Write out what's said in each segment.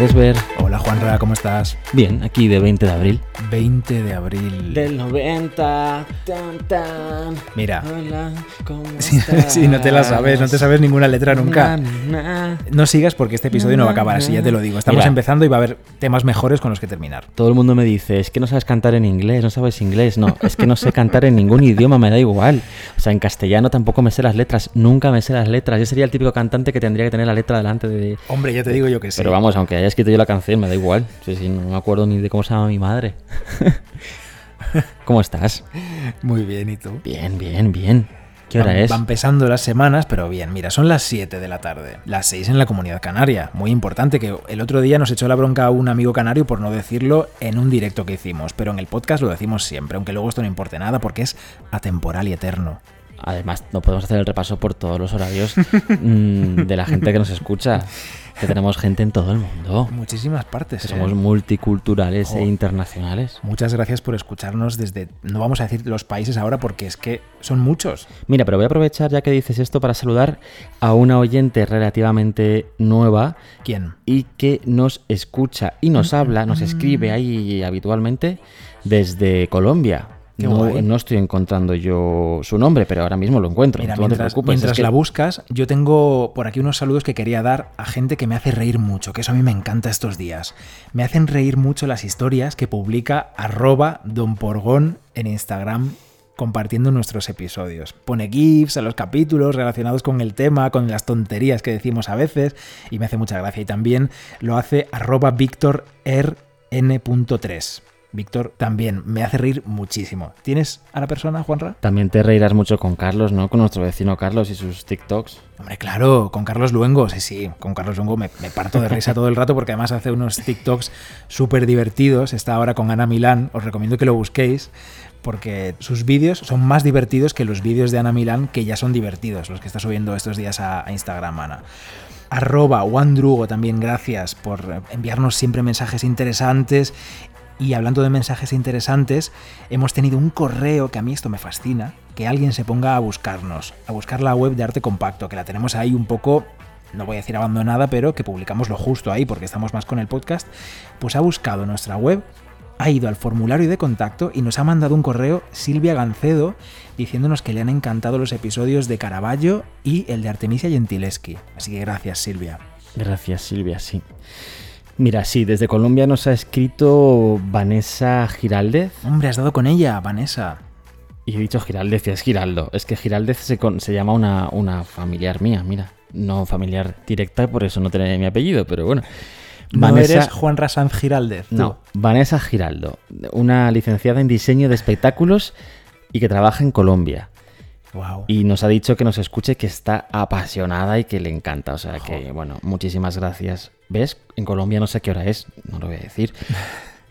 Buenas tardes, Ver. Hola Juanra, ¿cómo estás? Bien, aquí de 20 de abril. 20 de abril. Del 90. Tan, tan. Mira. Hola, ¿cómo Sí, estás? sí, no te la sabes, no te sabes ninguna letra nunca. Na, na. No sigas porque este episodio no va a acabar así, ya te lo digo. Estamos Mira. empezando y va a haber temas mejores con los que terminar. Todo el mundo me dice, es que no sabes cantar en inglés, no sabes inglés. No, es que no sé cantar en ningún idioma, me da igual. O sea, en castellano tampoco me sé las letras, nunca me sé las letras. Yo sería el típico cantante que tendría que tener la letra delante de... Hombre, ya te digo yo que sí. Pero vamos, aunque haya escrito yo la canción, me da igual. Sí, sí, no me acuerdo ni de cómo se llama mi madre. ¿Cómo estás? Muy bien, ¿y tú? Bien, bien, bien. ¿Qué hora van, es? Van pesando las semanas, pero bien, mira, son las 7 de la tarde, las 6 en la comunidad canaria. Muy importante que el otro día nos echó la bronca a un amigo canario por no decirlo en un directo que hicimos, pero en el podcast lo decimos siempre, aunque luego esto no importe nada porque es atemporal y eterno. Además, no podemos hacer el repaso por todos los horarios mm, de la gente que nos escucha. Que tenemos gente en todo el mundo. Muchísimas partes. Que ¿eh? somos multiculturales Oh. e internacionales. Muchas gracias por escucharnos desde, no vamos a decir los países ahora porque es que son muchos. Mira, pero voy a aprovechar ya que dices esto para saludar a una oyente relativamente nueva ¿Quién? y que nos escucha y nos habla, nos escribe ahí habitualmente desde Colombia. No, estoy encontrando yo su nombre, pero ahora mismo lo encuentro. Mira, tú no te mientras, preocupes. es mientras que- la buscas, yo tengo por aquí unos saludos que quería dar a gente que me hace reír mucho, que eso a mí me encanta estos días. Me hacen reír mucho las historias que publica arroba Don Porgón en Instagram compartiendo nuestros episodios. Pone GIFs a los capítulos relacionados con el tema, con las tonterías que decimos a veces, y me hace mucha gracia. Y también lo hace arroba Víctor RN.3. Víctor también me hace reír muchísimo. ¿Tienes a la persona, Juanra? También te reirás mucho con Carlos, ¿no? Con nuestro vecino Carlos y sus TikToks. Hombre, claro, con Carlos Luengo, sí, sí, con Carlos Luengo me, me parto de risa todo el rato porque además hace unos TikToks súper divertidos. Está ahora con Ana Milán, os recomiendo que lo busquéis porque sus vídeos son más divertidos que los vídeos de Ana Milán que ya son divertidos, los que está subiendo estos días a, a Instagram, Ana. Arroba Wandrugo también gracias por enviarnos siempre mensajes interesantes. Y hablando de mensajes interesantes, hemos tenido un correo que a mí esto me fascina, que alguien se ponga a buscarnos, a buscar la web de arte compacto, que la tenemos ahí un poco, no voy a decir abandonada, pero que publicamos lo justo ahí porque estamos más con el podcast, pues ha buscado nuestra web, ha ido al formulario de contacto y nos ha mandado un correo Silvia Gancedo diciéndonos que le han encantado los episodios de Caravaggio y el de Artemisia Gentileschi. Así que gracias Silvia. Gracias, Silvia, sí. Mira, sí, desde Colombia nos ha escrito Vanessa Giraldez. Hombre, has dado con ella, Vanessa. Y he dicho Giraldez y es Giraldo. Es que Giraldez se, con- se llama una, una familiar mía, mira. No familiar directa, por eso no tiene mi apellido, pero bueno. No eres Juan Rasanz Giraldez. tú. No, Vanessa Giraldo, una licenciada en diseño de espectáculos y que trabaja en Colombia. Wow. Y nos ha dicho que nos escuche, que está apasionada y que le encanta. O sea que, bueno, muchísimas gracias. ¿Ves? En Colombia no sé qué hora es, no lo voy a decir.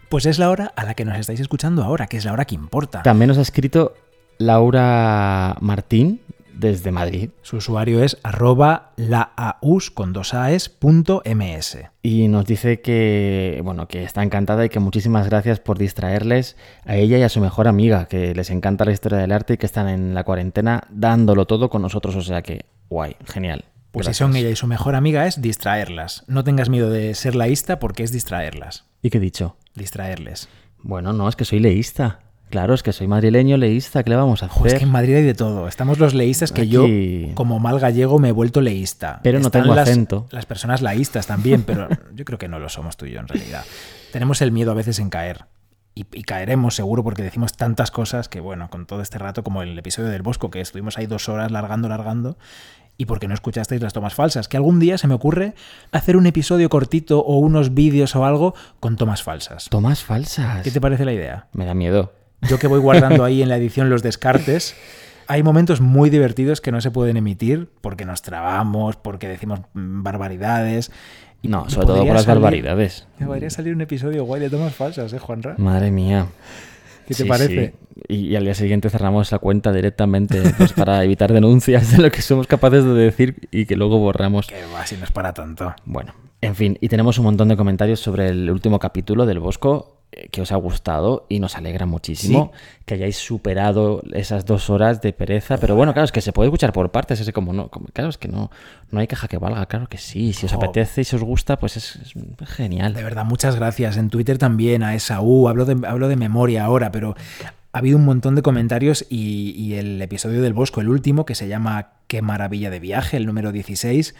Pues es la hora a la que nos estáis escuchando ahora, que es la hora que importa. También nos ha escrito Laura Martín desde Madrid Su usuario es arroba laaus con dos aes punto ms. y nos dice que, bueno, que está encantada y que muchísimas gracias por distraerles a ella y a su mejor amiga, que les encanta la historia del arte y que están en la cuarentena dándolo todo con nosotros. O sea que, guay, genial. Pues Gracias. si son ella y su mejor amiga es distraerlas. No tengas miedo de ser laísta porque es distraerlas. ¿Y qué he dicho? Distraerles. Bueno, no, es que soy leísta. Claro, es que soy madrileño, leísta, ¿qué le vamos a hacer? Jo, es que en Madrid hay de todo. Estamos los leístas que Aquí- yo, como mal gallego, me he vuelto leísta. Pero no tengo las, acento. Las personas laístas también, pero yo creo que no lo somos tú y yo en realidad. Tenemos el miedo a veces en caer. Y, y caeremos seguro porque decimos tantas cosas que, bueno, con todo este rato, como el episodio del Bosco, que estuvimos ahí dos horas largando, largando, y porque no escuchasteis las tomas falsas. Que algún día se me ocurre hacer un episodio cortito o unos vídeos o algo con tomas falsas. Tomas falsas. ¿Qué te parece la idea? Me da miedo. Yo que voy guardando ahí en la edición los descartes, hay momentos muy divertidos que no se pueden emitir porque nos trabamos, porque decimos mm, barbaridades. No, sobre todo por las salir- barbaridades. Me podría salir un episodio guay de tomas falsas, ¿eh, Juanra? Madre mía. ¿Qué te Sí, parece? sí. Y, y al día siguiente cerramos la cuenta directamente pues, para evitar denuncias de lo que somos capaces de decir y que luego borramos. Que va, si no es para tanto. Bueno, en fin, y tenemos un montón de comentarios sobre el último capítulo del Bosco. Que os ha gustado y nos alegra muchísimo que hayáis superado esas dos horas de pereza. Pero bueno, claro, es que se puede escuchar por partes. Es como, no, claro, es que no, no hay queja que valga. Claro que sí. Si os apetece y si os gusta, pues es, genial. De verdad, muchas gracias. En Twitter también, a Esaú, hablo de, hablo de memoria ahora, pero ha habido un montón de comentarios y, y, el episodio del Bosco, el último, que se llama Qué maravilla de viaje, el número 16,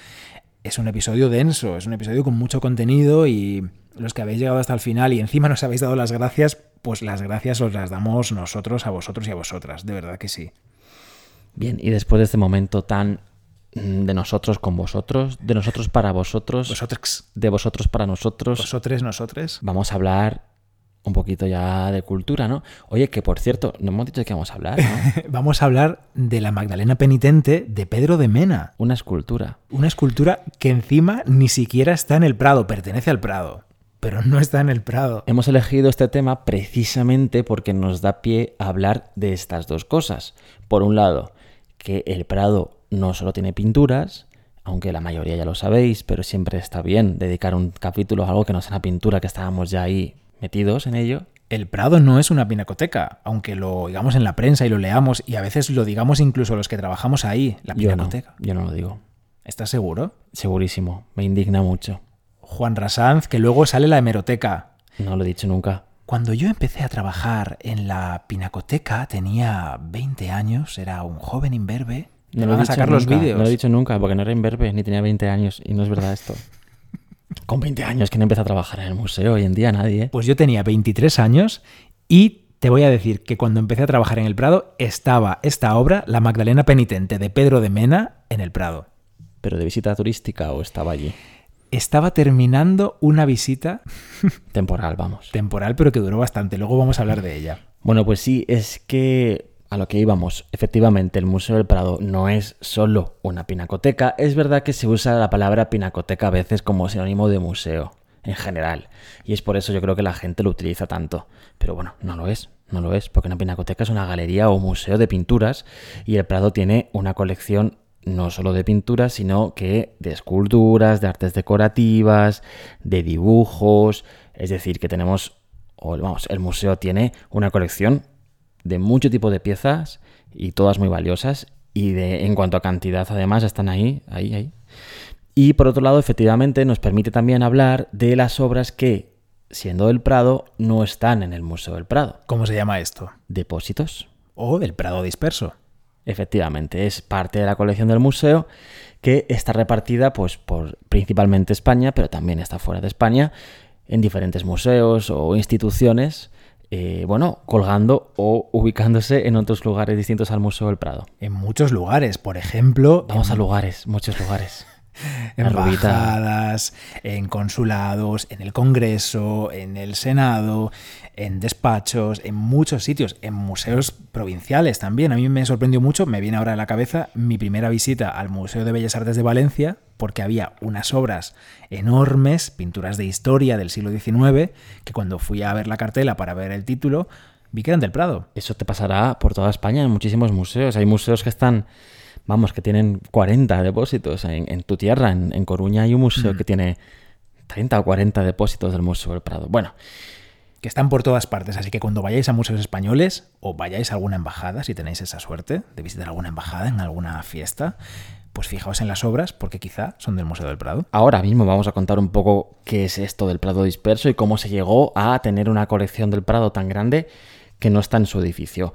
es un episodio denso, es un episodio con mucho contenido y los que habéis llegado hasta el final y encima nos habéis dado las gracias, pues las gracias os las damos nosotros a vosotros y a vosotras, de verdad que sí. Bien, y después de este momento tan mm, de nosotros con vosotros, de nosotros para vosotros, vosotros, de vosotros para nosotros, vosotros, nosotros, vamos a hablar un poquito ya de cultura, ¿no? Oye, que por cierto, no hemos dicho de qué vamos a hablar, ¿no? vamos a hablar de la Magdalena Penitente de Pedro de Mena. Una escultura. Una escultura que encima ni siquiera está en el Prado, pertenece al Prado pero no está en el Prado. Hemos elegido este tema precisamente porque nos da pie a hablar de estas dos cosas. Por un lado, que el Prado no solo tiene pinturas, aunque la mayoría ya lo sabéis, pero siempre está bien dedicar un capítulo a algo que no sea una pintura, que estábamos ya ahí metidos en ello. El Prado no es una pinacoteca, aunque lo digamos en la prensa y lo leamos, y a veces lo digamos incluso los que trabajamos ahí, la pinacoteca. Yo no, yo no lo digo. ¿Estás seguro? Segurísimo, me indigna mucho. Juan Rasanz, que luego sale la hemeroteca. No lo he dicho nunca. Cuando yo empecé a trabajar en la pinacoteca, tenía 20 años, era un joven imberbe. No lo van a sacar los vídeos. No lo he dicho nunca, porque no era imberbe, ni tenía 20 años, y no es verdad esto. Con 20 años, ¿quién empieza a trabajar en el museo? Hoy en día nadie. ¿eh? Pues yo tenía 23 años y te voy a decir que cuando empecé a trabajar en el Prado estaba esta obra, La Magdalena Penitente de Pedro de Mena, en el Prado. ¿Pero de visita turística o estaba allí? estaba terminando una visita temporal, vamos. Temporal, pero que duró bastante. Luego vamos a hablar de ella. Bueno, pues sí, es que a lo que íbamos, efectivamente, el Museo del Prado no es solo una pinacoteca. Es verdad que se usa la palabra pinacoteca a veces como sinónimo de museo, en general. Y es por eso yo creo que la gente lo utiliza tanto. Pero bueno, no lo es. No lo es, porque una pinacoteca es una galería o museo de pinturas y el Prado tiene una colección no solo de pinturas, sino que de esculturas, de artes decorativas, de dibujos, es decir, que tenemos, o vamos, el museo tiene una colección de mucho tipo de piezas y todas muy valiosas y de, en cuanto a cantidad además están ahí, ahí, ahí. Y por otro lado, efectivamente, nos permite también hablar de las obras que, siendo del Prado, no están en el Museo del Prado. ¿Cómo se llama esto? Depósitos. O del Prado disperso. Efectivamente, es parte de la colección del museo que está repartida pues, por principalmente España, pero también está fuera de España, en diferentes museos o instituciones, eh, bueno, colgando o ubicándose en otros lugares distintos al Museo del Prado. En muchos lugares, por ejemplo. Vamos a lugares, muchos lugares. embajadas, en consulados, en el Congreso, en el Senado, en despachos, en muchos sitios, en museos provinciales también. A mí me sorprendió mucho, me viene ahora a la cabeza mi primera visita al Museo de Bellas Artes de Valencia, porque había unas obras enormes, pinturas de historia del siglo XIX, que cuando fui a ver la cartela para ver el título, vi que eran del Prado. Eso te pasará por toda España en muchísimos museos. Hay museos que están vamos, que tienen 40 depósitos. En, tu tierra, en, Coruña, hay un museo mm. que tiene 30 o 40 depósitos del Museo del Prado. Bueno. Que están por todas partes, así que cuando vayáis a museos españoles o vayáis a alguna embajada, si tenéis esa suerte de visitar alguna embajada en alguna fiesta, pues fijaos en las obras porque quizá son del Museo del Prado. Ahora mismo vamos a contar un poco qué es esto del Prado disperso y cómo se llegó a tener una colección del Prado tan grande que no está en su edificio.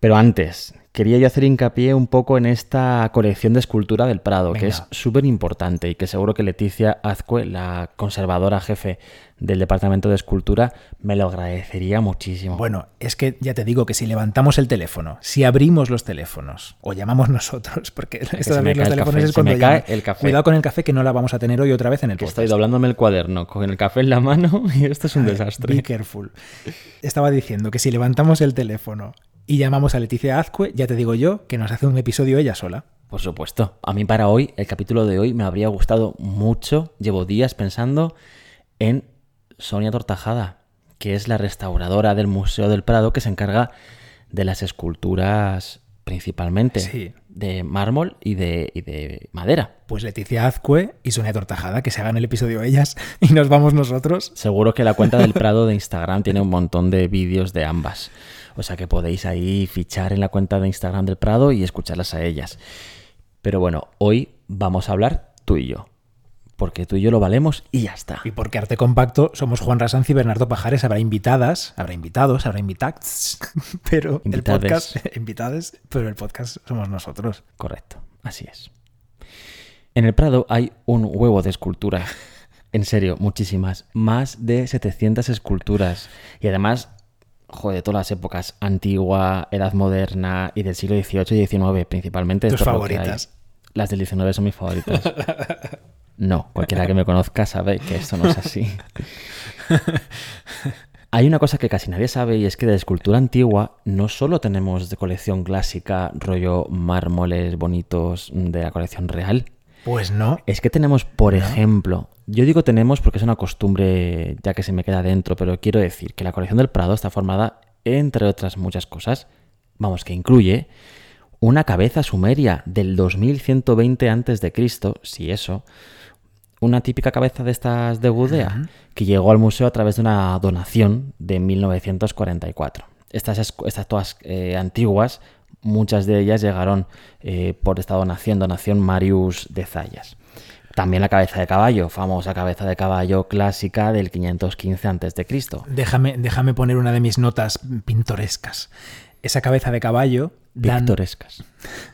Pero antes, quería yo hacer hincapié un poco en esta colección de escultura del Prado, que es súper importante y que seguro que Leticia Azcue, la conservadora jefe del Departamento de Escultura, me lo agradecería muchísimo. Bueno, es que ya te digo que si levantamos el teléfono, si abrimos los teléfonos o llamamos nosotros, porque esto de los teléfonos es cuando cae el café. Cuidado con el café que no la vamos a tener hoy otra vez en el podcast. Estoy doblándome el cuaderno con el café en la mano y esto es un desastre. Be careful. Estaba diciendo que si levantamos el teléfono y llamamos a Leticia Azcue, ya te digo yo, que nos hace un episodio ella sola. Por supuesto. A mí para hoy, el capítulo de hoy me habría gustado mucho. Llevo días pensando en Sonia Tortajada, que es la restauradora del Museo del Prado que se encarga de las esculturas principalmente, Sí. de mármol y de, y de madera. Pues Leticia Azcue y Sonia Tortajada, que se hagan el episodio ellas y nos vamos nosotros. Seguro que la cuenta del Prado de Instagram tiene un montón de vídeos de ambas. O sea que podéis ahí fichar en la cuenta de Instagram del Prado y escucharlas a ellas. Pero bueno, hoy vamos a hablar tú y yo. Porque tú y yo lo valemos y ya está. Y porque Arte Compacto somos Juan Rasanz y Bernardo Pajares. Habrá invitadas, habrá invitados, habrá invitados, pero Invitades. el podcast, invitades, pero el podcast somos nosotros. Correcto, así es. En el Prado hay un huevo de esculturas. En serio, muchísimas. Más de 700 esculturas. Y además, joder, de todas las épocas. Antigua, Edad Moderna y del siglo XVIII y XIX principalmente. Tus favoritas. Las del XIX son mis favoritas. No, cualquiera que me conozca sabe que esto no es así. Hay una cosa que casi nadie sabe y es que de escultura antigua no solo tenemos de colección clásica, rollo mármoles bonitos de la colección real, Pues no. es que tenemos, por ejemplo, yo digo tenemos porque es una costumbre ya que se me queda dentro, pero quiero decir que la colección del Prado está formada, entre otras muchas cosas, vamos, que incluye una cabeza sumeria del 2120 a.C., si eso, una típica cabeza de estas de Gudea, que llegó al museo a través de una donación de 1944. Estas, estas todas eh, antiguas, muchas de ellas llegaron eh, por esta donación, donación Marius de Zayas. También la cabeza de caballo, famosa cabeza de caballo clásica del 515 a.C. Déjame, déjame poner una de mis notas pintorescas. Esa cabeza de caballo da, Pictorescas.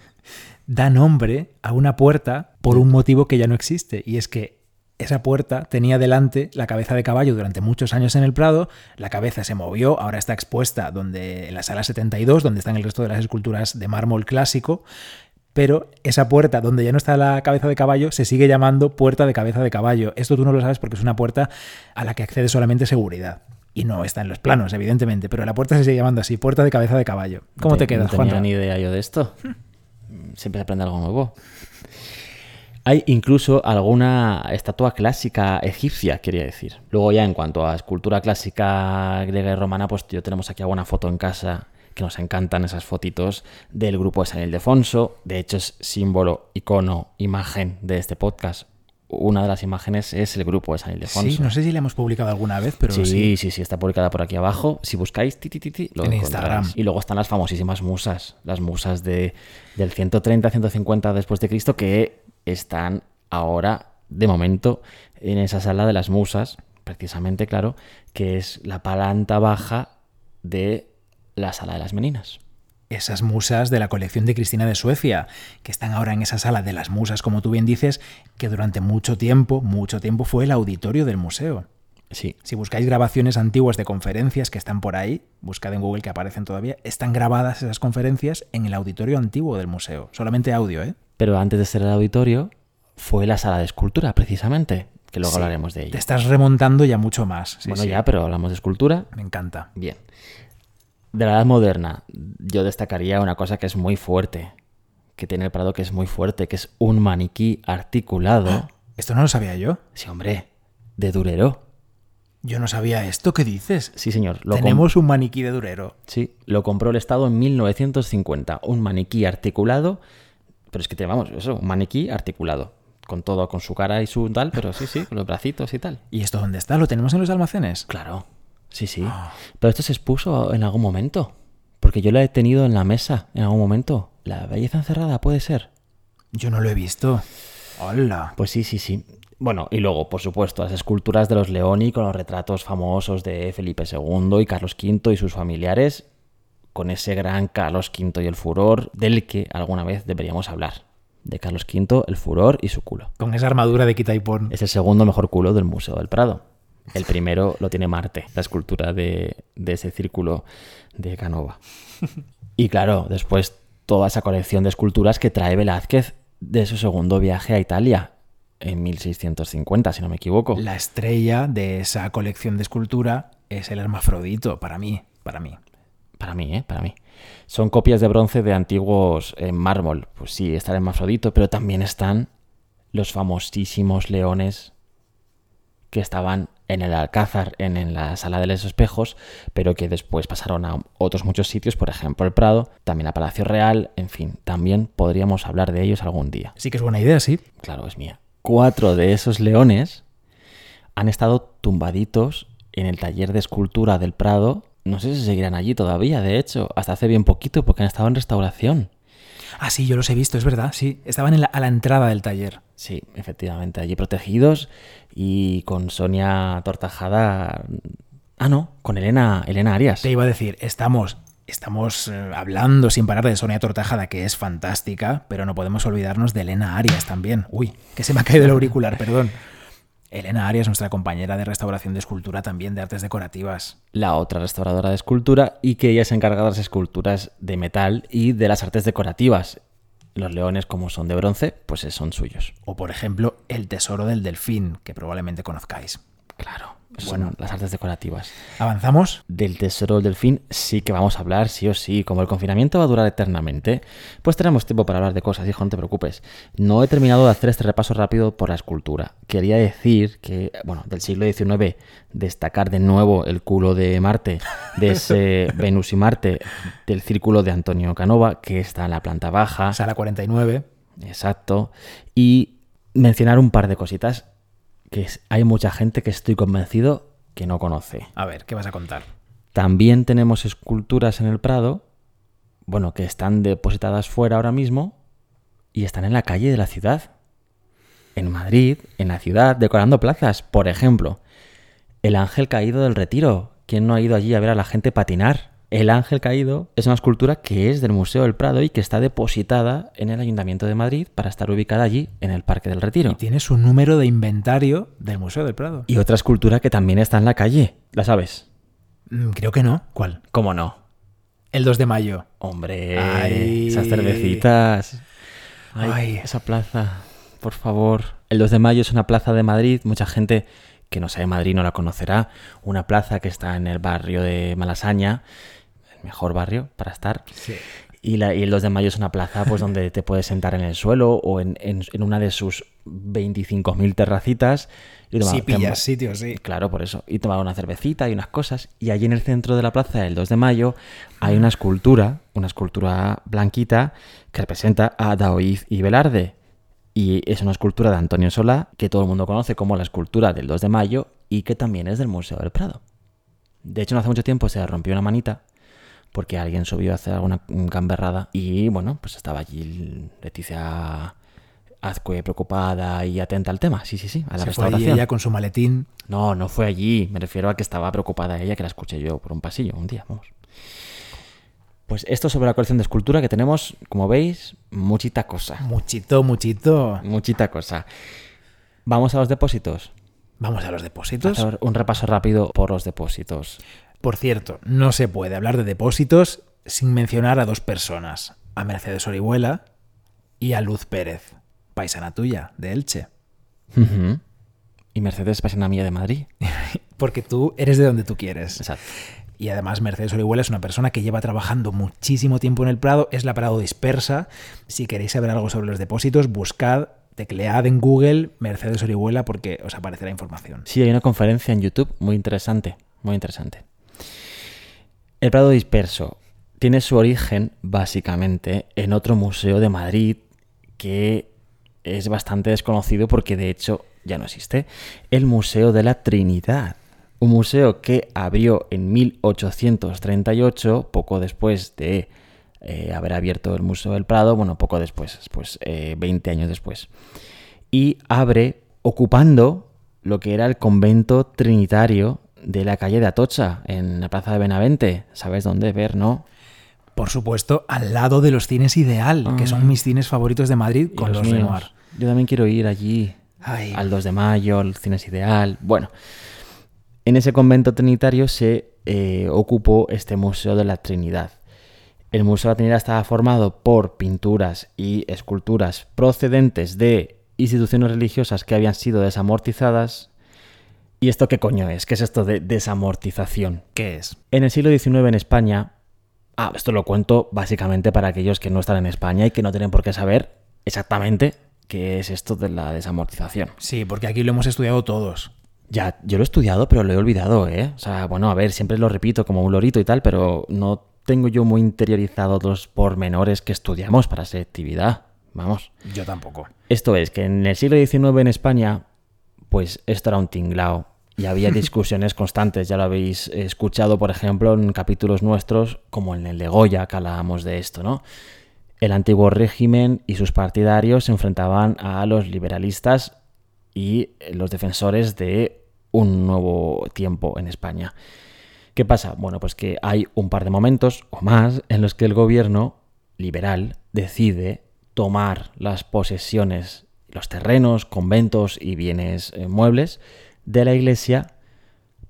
da nombre a una puerta por un motivo que ya no existe. Y es que esa puerta tenía delante la cabeza de caballo durante muchos años en el Prado. La cabeza se movió, ahora está expuesta donde, en la sala 72, donde están el resto de las esculturas de mármol clásico. Pero esa puerta donde ya no está la cabeza de caballo se sigue llamando puerta de cabeza de caballo. Esto tú no lo sabes porque es una puerta a la que accede solamente seguridad. Y no está en los planos, evidentemente, pero la puerta se sigue llamando así, puerta de cabeza de caballo. ¿Cómo te te- quedas, No tenía Juan? ni idea yo de esto. Siempre se aprende algo nuevo. Hay incluso alguna estatua clásica egipcia, quería decir. Luego ya en cuanto a escultura clásica griega y romana, pues yo tenemos aquí alguna foto en casa que nos encantan esas fotitos del grupo de San Ildefonso. De hecho es símbolo, icono, imagen de este podcast. Una de las imágenes es el grupo de San Ildefonso. Sí, no sé si la hemos publicado alguna vez, pero Sí, sí. sí, sí, está publicada por aquí abajo. Si buscáis ti, ti, ti, ti, lo En. Instagram. Y luego están las famosísimas musas, las musas de, del 130 150 después de Cristo que están ahora, de momento, en esa sala de las musas, precisamente, claro, que es la planta baja de la sala de las meninas. Esas musas de la colección de Cristina de Suecia, que están ahora en esa sala de las musas, como tú bien dices, que durante mucho tiempo, mucho tiempo fue el auditorio del museo. Sí, Si buscáis grabaciones antiguas de conferencias que están por ahí, buscad en Google que aparecen todavía, están grabadas esas conferencias en el auditorio antiguo del museo. Solamente audio, ¿eh? pero antes de ser el auditorio, fue la sala de escultura, precisamente, que luego Sí, hablaremos de Te ella. estás remontando ya mucho más. Sí, bueno, sí. ya, pero hablamos de escultura. Me encanta. Bien. De la edad moderna, yo destacaría una cosa que es muy fuerte, que tiene el Prado que es muy fuerte, que es un maniquí articulado. Esto no lo sabía yo. Sí, hombre, de Durero. Yo no sabía esto. ¿Qué dices? Sí, señor. Lo Tenemos un maniquí de Durero. Sí, lo compró el Estado en 1950. Un maniquí articulado, pero es que te vamos, eso, un maniquí articulado. Con todo, con su cara y su tal, pero sí, sí, con los bracitos y tal. ¿Y esto dónde está? ¿Lo tenemos en los almacenes? Claro, sí, sí. Pero esto se expuso en algún momento. Porque yo lo he tenido en la mesa en algún momento. La belleza encerrada puede ser. Yo no lo he visto. Hola. Pues sí, sí, sí. Bueno, y luego, por supuesto, las esculturas de los Leoni con los retratos famosos de Felipe II y Carlos V y sus familiares, con ese gran Carlos V y el furor, del que alguna vez deberíamos hablar. De Carlos V, el furor y su culo. Con esa armadura de quita y pon. Es el segundo mejor culo del Museo del Prado. El primero lo tiene Marte, la escultura de, de ese círculo de Canova. Y claro, después toda esa colección de esculturas que trae Velázquez de su segundo viaje a Italia en 1650, si no me equivoco. La estrella de esa colección de escultura es el hermafrodito, para mí. Para mí. Para mí, ¿eh? Para mí. Son copias de bronce de antiguos en mármol. Pues sí, está el hermafrodito, pero también están los famosísimos leones que estaban en el Alcázar, en, en, la Sala de los Espejos, pero que después pasaron a otros muchos sitios, por ejemplo el Prado, también a Palacio Real, en fin, también podríamos hablar de ellos algún día. Sí que es buena idea, sí. Claro, es mía. Cuatro de esos leones han estado tumbaditos en el taller de escultura del Prado. No sé si seguirán allí todavía, de hecho, hasta hace bien poquito, porque han estado en restauración. Ah, sí, yo los he visto, es verdad, sí. Estaban la, a la entrada del taller. Sí, efectivamente, allí protegidos y con Sonia Tortajada. Ah, no, con Elena, Elena Arias. Te iba a decir, estamos, estamos eh, hablando sin parar de Sonia Tortajada, que es fantástica, pero no podemos olvidarnos de Elena Arias también. Uy, que se me ha caído el auricular, perdón. Elena Arias, nuestra compañera de restauración de escultura también de artes decorativas. La otra restauradora de escultura y que ella se encarga de las esculturas de metal y de las artes decorativas. Los leones, como son de bronce, pues son suyos. O por ejemplo, el tesoro del delfín, que probablemente conozcáis. Claro. Bueno, las artes decorativas. ¿Avanzamos? Del tesoro del delfín sí que vamos a hablar, sí o sí. Como el confinamiento va a durar eternamente, pues tenemos tiempo para hablar de cosas, hijo, no te preocupes. No he terminado de hacer este repaso rápido por la escultura. Quería decir que, bueno, del siglo XIX, destacar de nuevo el culo de Marte, de ese Venus y Marte, del círculo de Antonio Canova, que está en la planta baja. Sala 49. Exacto. Y mencionar un par de cositas que hay mucha gente que estoy convencido que no conoce. A ver, ¿qué vas a contar? También tenemos esculturas en el Prado, bueno, que están depositadas fuera ahora mismo y están en la calle de la ciudad. En Madrid, en la ciudad, decorando plazas. Por ejemplo, el ángel caído del retiro. ¿Quién no ha ido allí a ver a la gente patinar? El Ángel Caído es una escultura que es del Museo del Prado y que está depositada en el Ayuntamiento de Madrid para estar ubicada allí en el Parque del Retiro. Y tiene su número de inventario del Museo del Prado. Y otra escultura que también está en la calle, ¿la sabes? Mm, creo que no. ¿Cuál? ¿Cómo no? El 2 de mayo. Hombre, Ay. esas cervecitas. Ay, Ay, esa plaza, por favor. El 2 de mayo es una plaza de Madrid, mucha gente que no sabe Madrid no la conocerá, una plaza que está en el barrio de Malasaña mejor barrio para estar. Y, la, y, el 2 de mayo es una plaza pues donde te puedes sentar en el suelo o en, en, en una de sus 25.000 terracitas. Y tomar, sí, pillas sitio, sí. Claro, por eso. Y tomar una cervecita y unas cosas. Y allí en el centro de la plaza del 2 de mayo hay una escultura, una escultura blanquita que representa a Daoiz y Velarde. Y es una escultura de Antonio Solá que todo el mundo conoce como la escultura del 2 de mayo y que también es del Museo del Prado. De hecho, no hace mucho tiempo se rompió una manita porque alguien subió a hacer alguna gamberrada y bueno, pues estaba allí Leticia Azcue preocupada y atenta al tema, sí, sí, sí, a la Se restauración. Fue allí ella con su maletín. No, no fue allí, me refiero a que estaba preocupada ella, que la escuché yo por un pasillo un día, vamos. Pues esto sobre la colección de escultura que tenemos, como veis, muchita cosa. Muchito, muchito. Muchita cosa. Vamos a los depósitos. Vamos a los depósitos. Un repaso rápido por los depósitos. Por cierto, no se puede hablar de depósitos sin mencionar a dos personas, a Mercedes Orihuela y a Luz Pérez, paisana tuya, de Elche. Uh -huh. Y Mercedes, paisana mía de Madrid. Porque tú eres de donde tú quieres. Exacto. Y además Mercedes Orihuela es una persona que lleva trabajando muchísimo tiempo en el Prado, es la Prado dispersa. Si queréis saber algo sobre los depósitos, buscad, teclead en Google Mercedes Orihuela porque os aparecerá información. Sí, hay una conferencia en YouTube muy interesante, muy interesante. El Prado disperso tiene su origen básicamente en otro museo de Madrid que es bastante desconocido porque de hecho ya no existe, el Museo de la Trinidad. Un museo que abrió en 1838, poco después de eh, haber abierto el Museo del Prado, bueno, poco después, pues eh, 20 años después. Y abre ocupando lo que era el convento trinitario de la calle de Atocha, en la plaza de Benavente. ¿Sabes dónde ver, no? Por supuesto, al lado de los cines Ideal, ah. que son mis cines favoritos de Madrid con los, los Renoir. Yo también quiero ir allí. Ay. Al 2 de mayo, al Cines Ideal. Bueno, en ese convento trinitario se eh, ocupó este Museo de la Trinidad. El Museo de la Trinidad estaba formado por pinturas y esculturas procedentes de instituciones religiosas que habían sido desamortizadas. ¿Y esto qué coño es? ¿Qué es esto de desamortización? ¿Qué es? En el siglo XIX en España, ah, esto lo cuento básicamente para aquellos que no están en España y que no tienen por qué saber exactamente qué es esto de la desamortización. Sí, porque aquí lo hemos estudiado todos. Ya, yo lo he estudiado, pero lo he olvidado, ¿eh? O sea, bueno, a ver, siempre lo repito como un lorito y tal, pero no tengo yo muy interiorizado los pormenores que estudiamos para selectividad. Vamos. Yo tampoco. Esto es, que en el siglo XIX en España, pues esto era un tinglao. Y había discusiones constantes, ya lo habéis escuchado, por ejemplo, en capítulos nuestros, como en el de Goya, que hablábamos de esto, ¿no? El antiguo régimen y sus partidarios se enfrentaban a los liberalistas y los defensores de un nuevo tiempo en España. ¿Qué pasa? Bueno, pues que hay un par de momentos o más en los que el gobierno liberal decide tomar las posesiones, los terrenos, conventos y bienes eh, muebles de la iglesia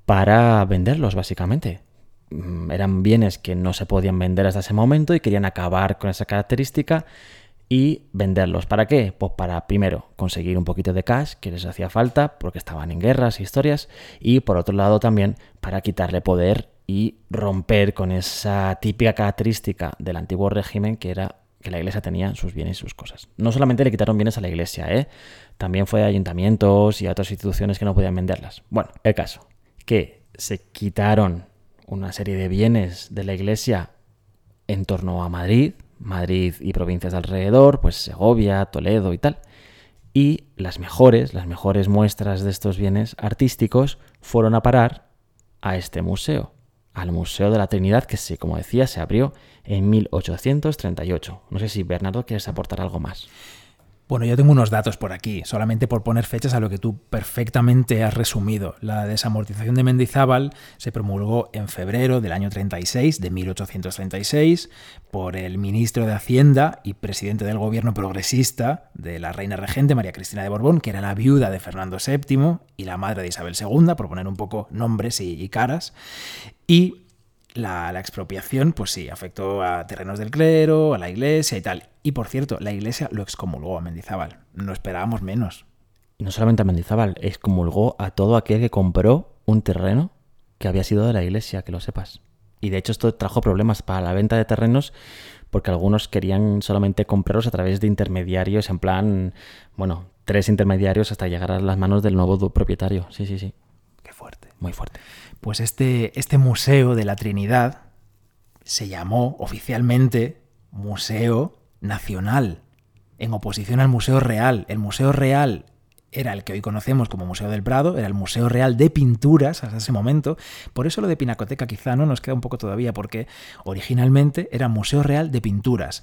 para venderlos, básicamente. Mm, eran bienes que no se podían vender hasta ese momento y querían acabar con esa característica y venderlos. ¿Para qué? Pues para, primero, conseguir un poquito de cash que les hacía falta porque estaban en guerras y historias y por otro lado también para quitarle poder y romper con esa típica característica del antiguo régimen que era que la iglesia tenía sus bienes y sus cosas. No solamente le quitaron bienes a la iglesia, ¿eh? también fue a ayuntamientos y a otras instituciones que no podían venderlas. Bueno, el caso, que se quitaron una serie de bienes de la iglesia en torno a Madrid, Madrid y provincias de alrededor, pues Segovia, Toledo y tal. Y las mejores, las mejores muestras de estos bienes artísticos fueron a parar a este museo, al Museo de la Trinidad, que sí, como decía, se abrió en 1838. No sé si Bernardo quieres aportar algo más. Bueno, yo tengo unos datos por aquí, solamente por poner fechas a lo que tú perfectamente has resumido. La desamortización de Mendizábal se promulgó en febrero del año 36, de 1836, por el ministro de Hacienda y presidente del gobierno progresista de la reina regente María Cristina de Borbón, que era la viuda de Fernando VII y la madre de Isabel II, por poner un poco nombres y, y caras. Y la, expropiación, pues sí, afectó a terrenos del clero, a la iglesia y tal. Y por cierto, la iglesia lo excomulgó a Mendizábal. No esperábamos menos. Y no solamente a Mendizábal, excomulgó a todo aquel que compró un terreno que había sido de la iglesia, que lo sepas. Y de hecho esto trajo problemas para la venta de terrenos porque algunos querían solamente comprarlos a través de intermediarios, en plan, bueno, tres intermediarios hasta llegar a las manos del nuevo propietario. Sí, sí, sí. Qué fuerte. Muy fuerte pues este, este Museo de la Trinidad se llamó oficialmente Museo Nacional, en oposición al Museo Real. El Museo Real era el que hoy conocemos como Museo del Prado, era el Museo Real de Pinturas hasta ese momento. Por eso lo de Pinacoteca quizá no nos queda un poco todavía, porque originalmente era Museo Real de Pinturas.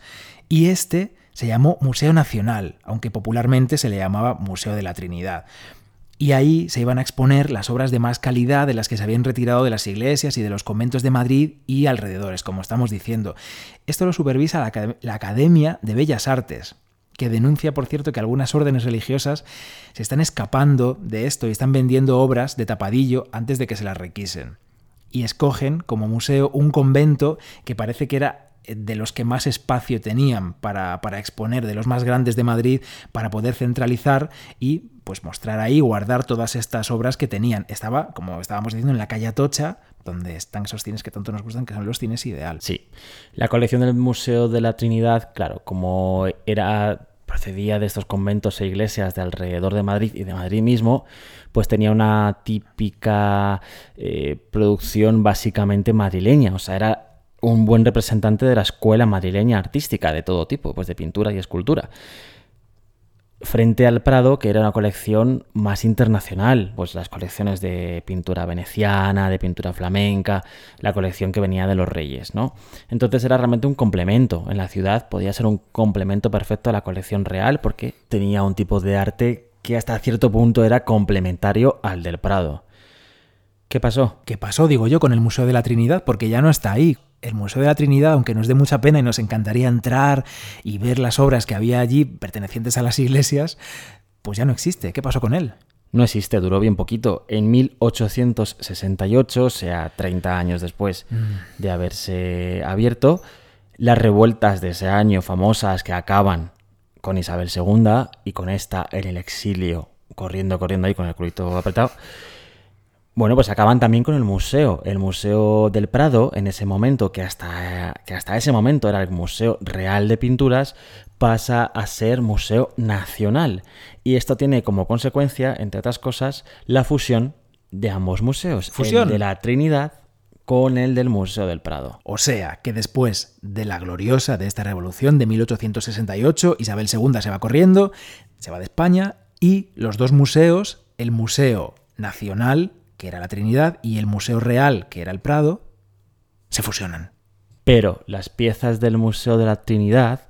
Y este se llamó Museo Nacional, aunque popularmente se le llamaba Museo de la Trinidad y ahí se iban a exponer las obras de más calidad de las que se habían retirado de las iglesias y de los conventos de Madrid y alrededores, como estamos diciendo. Esto lo supervisa la, Academia de Bellas Artes, que denuncia, por cierto, que algunas órdenes religiosas se están escapando de esto y están vendiendo obras de tapadillo antes de que se las requisen. Y escogen como museo un convento que parece que era de los que más espacio tenían para, para, exponer, de los más grandes de Madrid, para poder centralizar y pues mostrar ahí, guardar todas estas obras que tenían. Estaba, como estábamos diciendo, en la calle Atocha, donde están esos cines que tanto nos gustan, que son los cines ideal. Sí. La colección del Museo de la Trinidad, claro, como era procedía de estos conventos e iglesias de alrededor de Madrid y de Madrid mismo, pues tenía una típica eh, producción básicamente madrileña, o sea, era un buen representante de la escuela madrileña artística de todo tipo, pues de pintura y escultura. Frente al Prado, que era una colección más internacional, pues las colecciones de pintura veneciana, de pintura flamenca, la colección que venía de los reyes, ¿no? Entonces era realmente un complemento. En la ciudad podía ser un complemento perfecto a la colección real porque tenía un tipo de arte que hasta cierto punto era complementario al del Prado. ¿Qué pasó? ¿Qué pasó, digo yo, con el Museo de la Trinidad? Porque ya no está ahí el Museo de la Trinidad, aunque nos dé mucha pena y nos encantaría entrar y ver las obras que había allí pertenecientes a las iglesias, pues ya no existe. ¿Qué pasó con él? No existe, duró bien poquito. En 1868, o sea, 30 años después mm. de haberse abierto, las revueltas de ese año famosas que acaban con Isabel II y con esta en el exilio, corriendo, corriendo ahí con el culito apretado, bueno, pues acaban también con el museo. El Museo del Prado, en ese momento, que hasta, que hasta ese momento era el Museo Real de Pinturas, pasa a ser Museo Nacional. Y esto tiene como consecuencia, entre otras cosas, la fusión de ambos museos. Fusión. El de la Trinidad con el del Museo del Prado. O sea, que después de la gloriosa de esta revolución de 1868, Isabel II se va corriendo, se va de España y los dos museos, el Museo Nacional, que era la Trinidad, y el Museo Real, que era el Prado, se fusionan. Pero las piezas del Museo de la Trinidad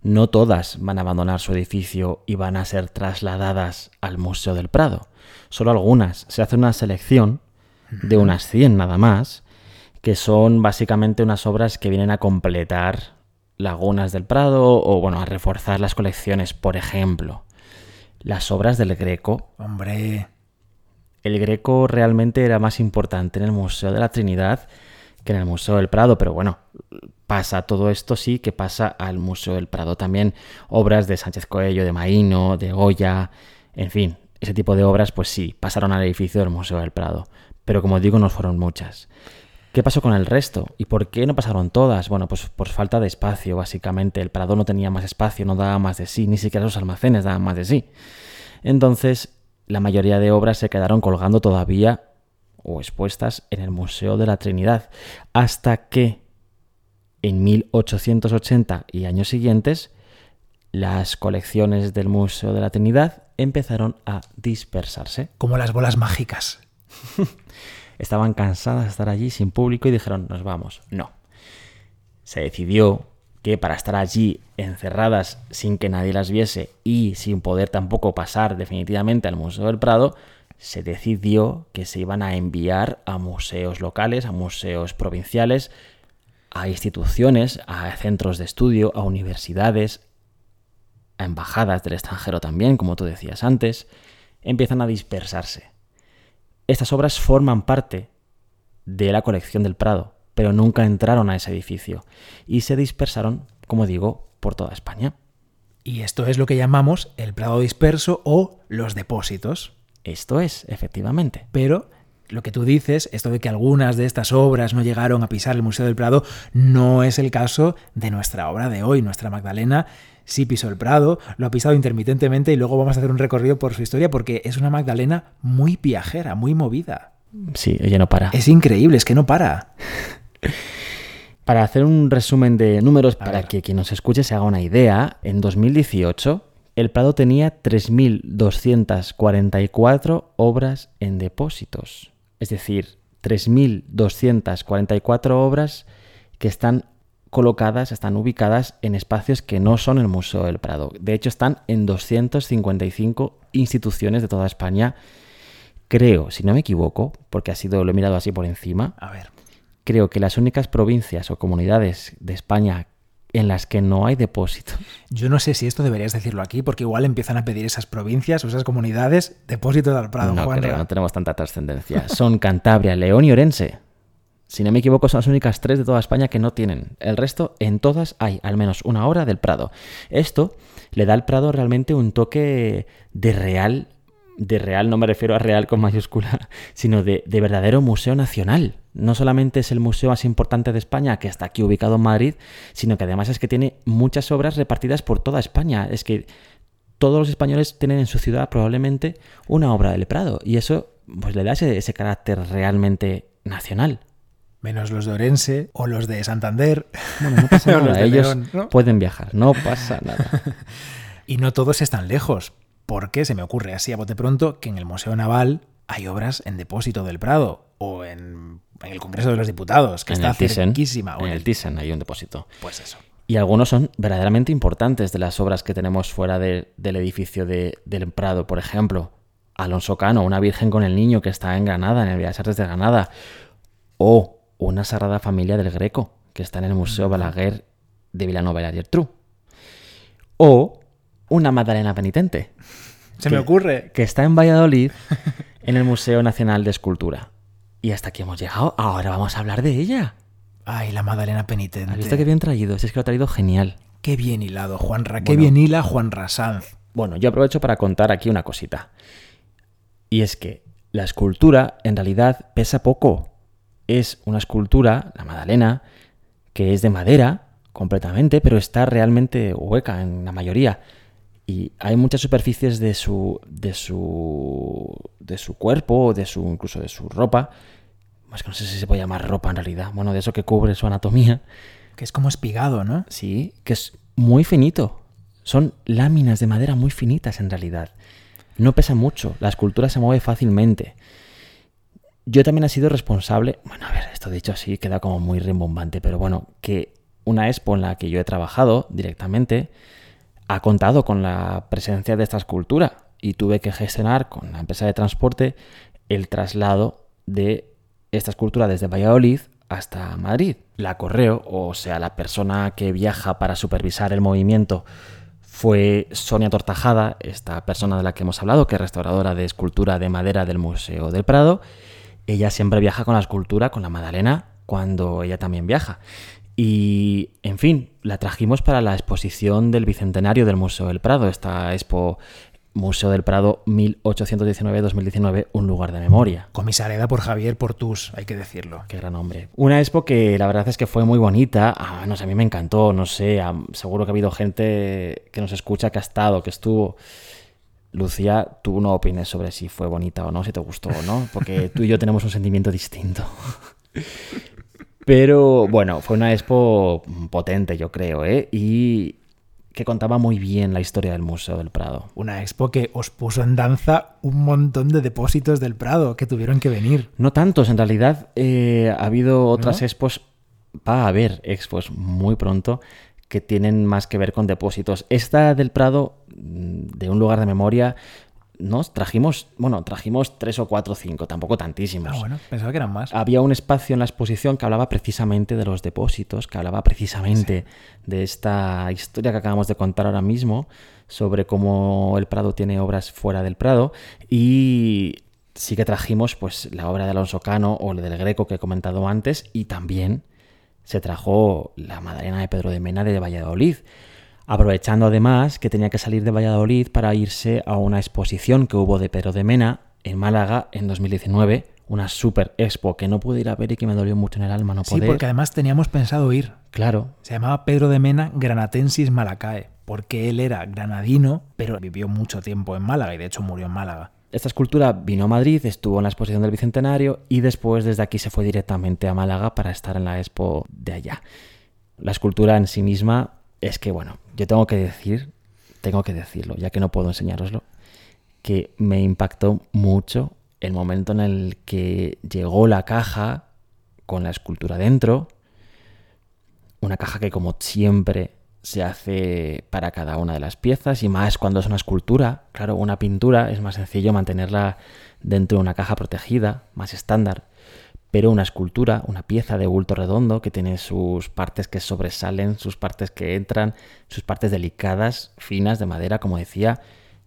no todas van a abandonar su edificio y van a ser trasladadas al Museo del Prado. Solo algunas. Se hace una selección de unas 100 nada más, que son básicamente unas obras que vienen a completar lagunas del Prado o bueno, a reforzar las colecciones, por ejemplo. Las obras del Greco. Hombre, El Greco realmente era más importante en el Museo de la Trinidad que en el Museo del Prado, pero bueno, pasa todo esto sí que pasa al Museo del Prado. También obras de Sánchez Coello, de Maíno, de Goya, en fin, ese tipo de obras pues sí, pasaron al edificio del Museo del Prado. Pero como digo, no fueron muchas. ¿Qué pasó con el resto? ¿Y por qué no pasaron todas? Bueno, pues por falta de espacio, básicamente. El Prado no tenía más espacio, no daba más de sí, ni siquiera los almacenes daban más de sí. Entonces, la mayoría de obras se quedaron colgando todavía o expuestas en el Museo de la Trinidad, hasta que en 1880 y años siguientes las colecciones del Museo de la Trinidad empezaron a dispersarse. como las bolas mágicas. Estaban cansadas de estar allí sin público y dijeron, nos vamos. No. Se decidió que para estar allí encerradas sin que nadie las viese y sin poder tampoco pasar definitivamente al Museo del Prado, se decidió que se iban a enviar a museos locales, a museos provinciales, a instituciones, a centros de estudio, a universidades, a embajadas del extranjero también, como tú decías antes, empiezan a dispersarse. Estas obras forman parte de la colección del Prado, pero nunca entraron a ese edificio y se dispersaron, como digo, por toda España. Y esto es lo que llamamos el Prado disperso o los depósitos. Esto es, efectivamente. Pero lo que tú dices, esto de que algunas de estas obras no llegaron a pisar el Museo del Prado, no es el caso de nuestra obra de hoy. Nuestra Magdalena sí pisó el Prado, lo ha pisado intermitentemente y luego vamos a hacer un recorrido por su historia porque es una Magdalena muy viajera, muy movida. Sí, ella no para. Es increíble, es que no para. Para hacer un resumen de números, A para ver. que quien nos escuche se haga una idea, en 2018 el Prado tenía 3.244 obras en depósitos. Es decir, 3.244 obras que están colocadas, están ubicadas en espacios que no son el Museo del Prado. De hecho, están en 255 instituciones de toda España. Creo, si no me equivoco, porque ha sido, lo he mirado así por encima, A ver. Creo que las únicas provincias o comunidades de España en las que no hay depósito. Yo no sé si esto deberías decirlo aquí, porque igual empiezan a pedir esas provincias o esas comunidades depósito del Prado, no Juanra. creo, no tenemos tanta trascendencia. Son Cantabria, León y Orense. Si no me equivoco, son las únicas tres de toda España que no tienen. El resto, en todas hay al menos una hora del Prado. Esto le da al Prado realmente un toque de real, de real no me refiero a real con mayúscula, sino de, de verdadero museo nacional. No solamente es el museo más importante de España, que está aquí ubicado en Madrid, sino que además es que tiene muchas obras repartidas por toda España. Es que todos los españoles tienen en su ciudad probablemente una obra del Prado y eso pues le da ese, ese carácter realmente nacional. Menos los de Orense o los de Santander. Bueno, no pasa nada, ellos León, ¿no? pueden viajar, no pasa nada. Y no todos están lejos, porque se me ocurre así a bote pronto que en el Museo Naval hay obras en depósito del Prado o en, en el Congreso de los Diputados, que en está el Thyssen, cerquísima. O en el Thyssen hay un depósito. Pues eso. Y algunos son verdaderamente importantes de las obras que tenemos fuera de- del edificio de- del Prado. Por ejemplo, Alonso Cano, una Virgen con el Niño que está en Granada, en el Bellas Artes de Granada. O una Sagrada Familia del Greco, que está en el Museo Balaguer de Vilanova y Geltrú. O una Magdalena Penitente, Se ¿Qué? me ocurre. que está en Valladolid, en el Museo Nacional de Escultura. Y hasta aquí hemos llegado. Ahora vamos a hablar de ella. Ay, la Magdalena penitente. ¿Has visto qué bien traído? Si es que lo ha traído genial. Qué bien hilado, Juanra. Qué Bueno. bien hila Juanra Sanz. Bueno, yo aprovecho para contar aquí una cosita. Y es que la escultura en realidad pesa poco. Es una escultura, la Madalena, que es de madera completamente, pero está realmente hueca en la mayoría. Y hay muchas superficies de su, de su, de su cuerpo, de su, incluso de su ropa, más que no sé si se puede llamar ropa en realidad, bueno, de eso que cubre su anatomía. Que es como espigado, ¿no? Sí, que es muy finito. Son láminas de madera muy finitas en realidad. No pesa mucho, la escultura se mueve fácilmente. Yo también he sido responsable, bueno, a ver, esto dicho así queda como muy rimbombante, pero bueno, que una expo en la que yo he trabajado directamente ha contado con la presencia de esta escultura y tuve que gestionar con la empresa de transporte el traslado de esta escultura desde Valladolid hasta Madrid. La correo, o sea, la persona que viaja para supervisar el movimiento, fue Sonia Tortajada, esta persona de la que hemos hablado, que es restauradora de escultura de madera del Museo del Prado. Ella siempre viaja con la escultura, con la Madalena, cuando ella también viaja. Y, en fin, la trajimos para la exposición del Bicentenario del Museo del Prado, esta expo Museo del Prado 1819-2019, un lugar de memoria. Comisariada por Javier Portus, hay que decirlo. Qué gran hombre. Una expo que la verdad es que fue muy bonita. Ah, no sé, a mí me encantó, no sé, seguro que ha habido gente que nos escucha que ha estado, que estuvo. Lucía, tú no opines sobre si fue bonita o no, si te gustó o no, porque tú y yo tenemos un sentimiento distinto. Pero bueno, fue una expo potente, yo creo, ¿eh? Y que contaba muy bien la historia del Museo del Prado. Una expo que os puso en danza un montón de depósitos del Prado que tuvieron que venir. No tantos, en realidad eh, ha habido otras expos, va a haber expos muy pronto que tienen más que ver con depósitos. Esta del Prado, mm, de un lugar de memoria, nos trajimos, bueno, trajimos tres o cuatro o cinco, tampoco tantísimos. Ah, bueno, pensaba que eran más. Había un espacio en la exposición que hablaba precisamente de los depósitos, que hablaba precisamente de esta historia que acabamos de contar ahora mismo, sobre cómo el Prado tiene obras fuera del Prado. Y sí que trajimos pues la obra de Alonso Cano o la del Greco que he comentado antes, y también se trajo la Madalena de Pedro de Mena de Valladolid aprovechando además que tenía que salir de Valladolid para irse a una exposición que hubo de Pedro de Mena en Málaga en 2019, una super expo que no pude ir a ver y que me dolió mucho en el alma no poder. Sí, porque además teníamos pensado ir. Claro. Se llamaba Pedro de Mena Granatensis Malacae, porque él era granadino, pero vivió mucho tiempo en Málaga y de hecho murió en Málaga. Esta escultura vino a Madrid, estuvo en la exposición del Bicentenario y después desde aquí se fue directamente a Málaga para estar en la expo de allá. La escultura en sí misma es que, bueno, yo tengo que decir, tengo que decirlo, ya que no puedo enseñároslo, que me impactó mucho el momento en el que llegó la caja con la escultura dentro, una caja que como siempre se hace para cada una de las piezas y más cuando es una escultura, claro, una pintura es más sencillo mantenerla dentro de una caja protegida, más estándar pero una escultura, una pieza de bulto redondo que tiene sus partes que sobresalen, sus partes que entran, sus partes delicadas, finas de madera, como decía,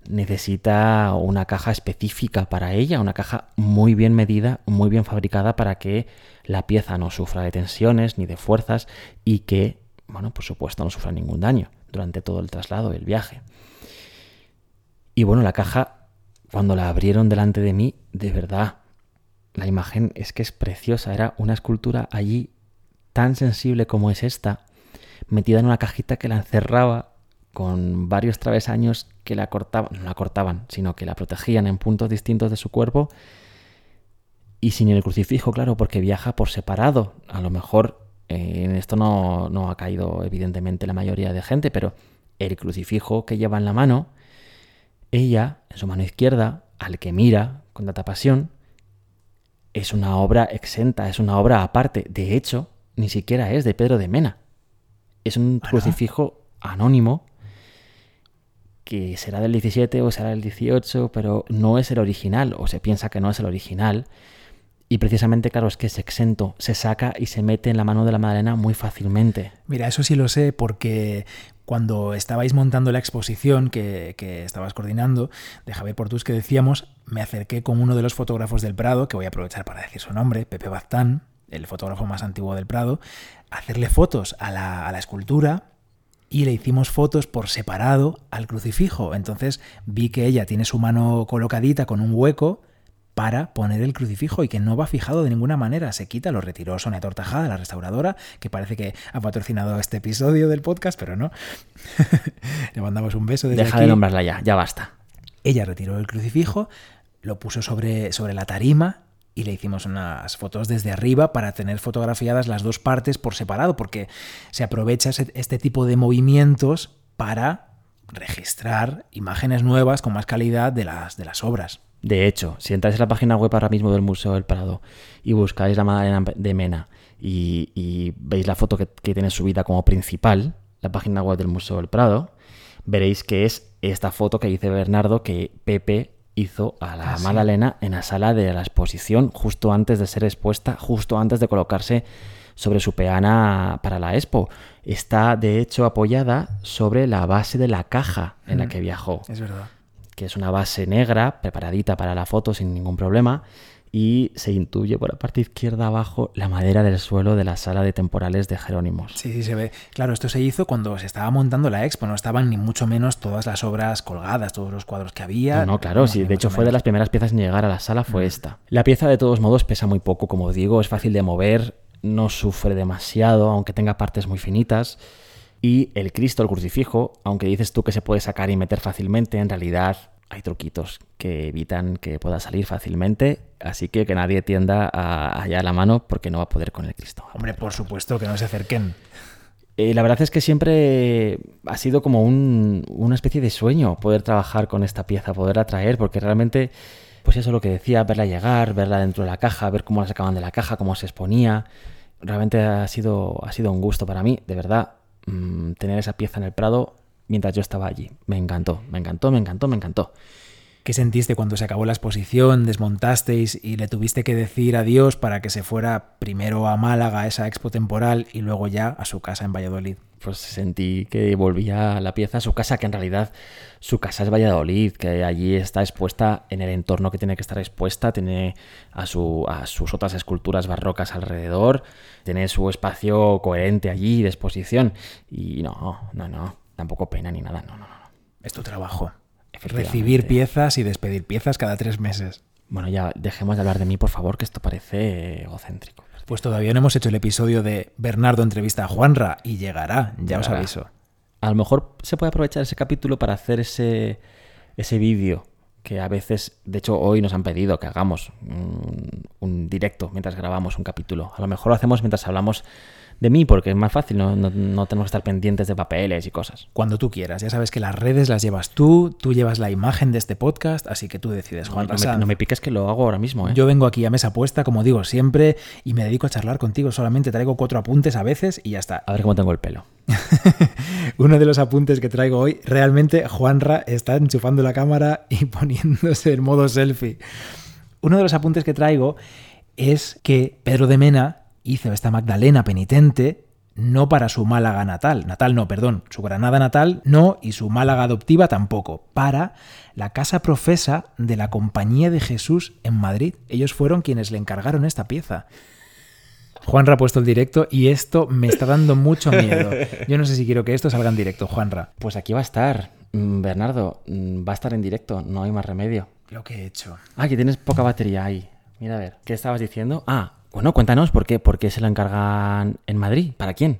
necesita una caja específica para ella, una caja muy bien medida, muy bien fabricada para que la pieza no sufra de tensiones ni de fuerzas y que, bueno, por supuesto, no sufra ningún daño durante todo el traslado, el viaje. Y bueno, la caja, cuando la abrieron delante de mí, de verdad, la imagen es que es preciosa. Era una escultura allí tan sensible como es esta, metida en una cajita que la encerraba con varios travesaños que la cortaban, no la cortaban, sino que la protegían en puntos distintos de su cuerpo y sin el crucifijo, claro, porque viaja por separado. A lo mejor eh, en esto no, no, ha caído evidentemente la mayoría de gente, pero el crucifijo que lleva en la mano, ella, en su mano izquierda, al que mira con tanta pasión, es una obra exenta, es una obra aparte. De hecho, ni siquiera es de Pedro de Mena. Es un crucifijo anónimo que será del 17 o será del 18, pero no es el original, o se piensa que no es el original. Y precisamente, claro, es que es exento, se saca y se mete en la mano de la Madalena muy fácilmente. Mira, eso sí lo sé porque cuando estabais montando la exposición que, estabas coordinando de Javier Portus que decíamos, me acerqué con uno de los fotógrafos del Prado, que voy a aprovechar para decir su nombre, Pepe Baztán, el fotógrafo más antiguo del Prado, a hacerle fotos la, a la escultura y le hicimos fotos por separado al crucifijo. Entonces vi que ella tiene su mano colocadita con un hueco para poner el crucifijo y que no va fijado de ninguna manera. Se quita, lo retiró Sonia Tortajada, la restauradora, que parece que ha patrocinado este episodio del podcast, pero no. Le mandamos un beso desde Deja aquí. de nombrarla ya, ya basta. Ella retiró el crucifijo, lo puso sobre, sobre la tarima y le hicimos unas fotos desde arriba para tener fotografiadas las dos partes por separado, porque se aprovecha este tipo de movimientos para registrar imágenes nuevas con más calidad de las, de las obras. De hecho, si entráis en la página web ahora mismo del Museo del Prado y buscáis la Magdalena de Mena y, y veis la foto que, que tiene subida como principal, la página web del Museo del Prado, veréis que es esta foto que dice Bernardo que Pepe hizo a la Ah, sí. Magdalena en la sala de la exposición justo antes de ser expuesta, justo antes de colocarse sobre su peana para la expo. Está de hecho apoyada sobre la base de la caja en la que viajó Es verdad. Que es una base negra preparadita para la foto sin ningún problema y se intuye por la parte izquierda abajo la madera del suelo de la sala de temporales de Jerónimos. Sí, sí, se ve. Claro, esto se hizo cuando se estaba montando la expo, no estaban ni mucho menos todas las obras colgadas, todos los cuadros que había. No, no, claro, sí, de hecho fue de las primeras piezas en llegar a la sala fue esta. La pieza de todos modos pesa muy poco, como digo, es fácil de mover, no sufre demasiado, aunque tenga partes muy finitas. Y el Cristo, el crucifijo, aunque dices tú que se puede sacar y meter fácilmente, en realidad hay truquitos que evitan que pueda salir fácilmente, así que que nadie tienda a, allá la mano porque no va a poder con el Cristo. Hombre, por supuesto que no se acerquen. Eh, la verdad es que siempre ha sido como un- una especie de sueño poder trabajar con esta pieza, poderla traer, porque realmente, pues eso es lo que decía, verla llegar, verla dentro de la caja, ver cómo la sacaban de la caja, cómo se exponía. Realmente ha sido, ha sido un gusto para mí, de verdad, mm, tener esa pieza en el Prado mientras yo estaba allí. Me encantó, me encantó, me encantó, me encantó. ¿Qué sentiste cuando se acabó la exposición, desmontasteis y le tuviste que decir adiós para que se fuera primero a Málaga, esa expo temporal, y luego ya a su casa en Valladolid? Pues sentí que volvía la pieza a su casa, que en realidad su casa es Valladolid, que allí está expuesta en el entorno que tiene que estar expuesta, tiene a, su, a sus otras esculturas barrocas alrededor, tiene su espacio coherente allí de exposición. Y no, no, no, tampoco pena ni nada, no, no, no. Es tu trabajo. Recibir piezas y despedir piezas cada tres meses. Bueno, ya dejemos de hablar de mí, por favor, que esto parece egocéntrico. Pues todavía no hemos hecho el episodio de Bernardo entrevista a Juanra y llegará, ya os aviso. A lo mejor se puede aprovechar ese capítulo para hacer ese, ese vídeo que a veces, de hecho hoy nos han pedido que hagamos un, un directo mientras grabamos un capítulo. A lo mejor lo hacemos mientras hablamos de mí porque es más fácil, no, no- no tenemos que estar pendientes de papeles y cosas. Cuando tú quieras, ya sabes que las redes las llevas tú, tú llevas la imagen de este podcast, así que tú decides, Juan no me, Sanz. no me piques que lo hago ahora mismo. ¿eh? Yo vengo aquí a mesa puesta, como digo siempre, y me dedico a charlar contigo. Solamente traigo cuatro apuntes a veces y ya está. A ver cómo tengo el pelo. Uno de los apuntes que traigo hoy, realmente Juanra está enchufando la cámara y poniéndose en modo selfie. Uno de los apuntes que traigo es que Pedro de Mena hizo esta Magdalena penitente no para su Málaga natal, natal no, perdón, su Granada natal no y su Málaga adoptiva tampoco, para la casa profesa de la Compañía de Jesús en Madrid. Ellos fueron quienes le encargaron esta pieza. Juanra ha puesto el directo y esto me está dando mucho miedo. Yo no sé si quiero que esto salga en directo, Juanra. Pues aquí va a estar. Mm, Bernardo, mm, va a estar en directo, no hay más remedio. Lo que he hecho. Ah, que tienes poca batería ahí. Mira a ver, ¿qué estabas diciendo? Ah, bueno, cuéntanos por qué, por qué se lo encargan en Madrid. ¿Para quién?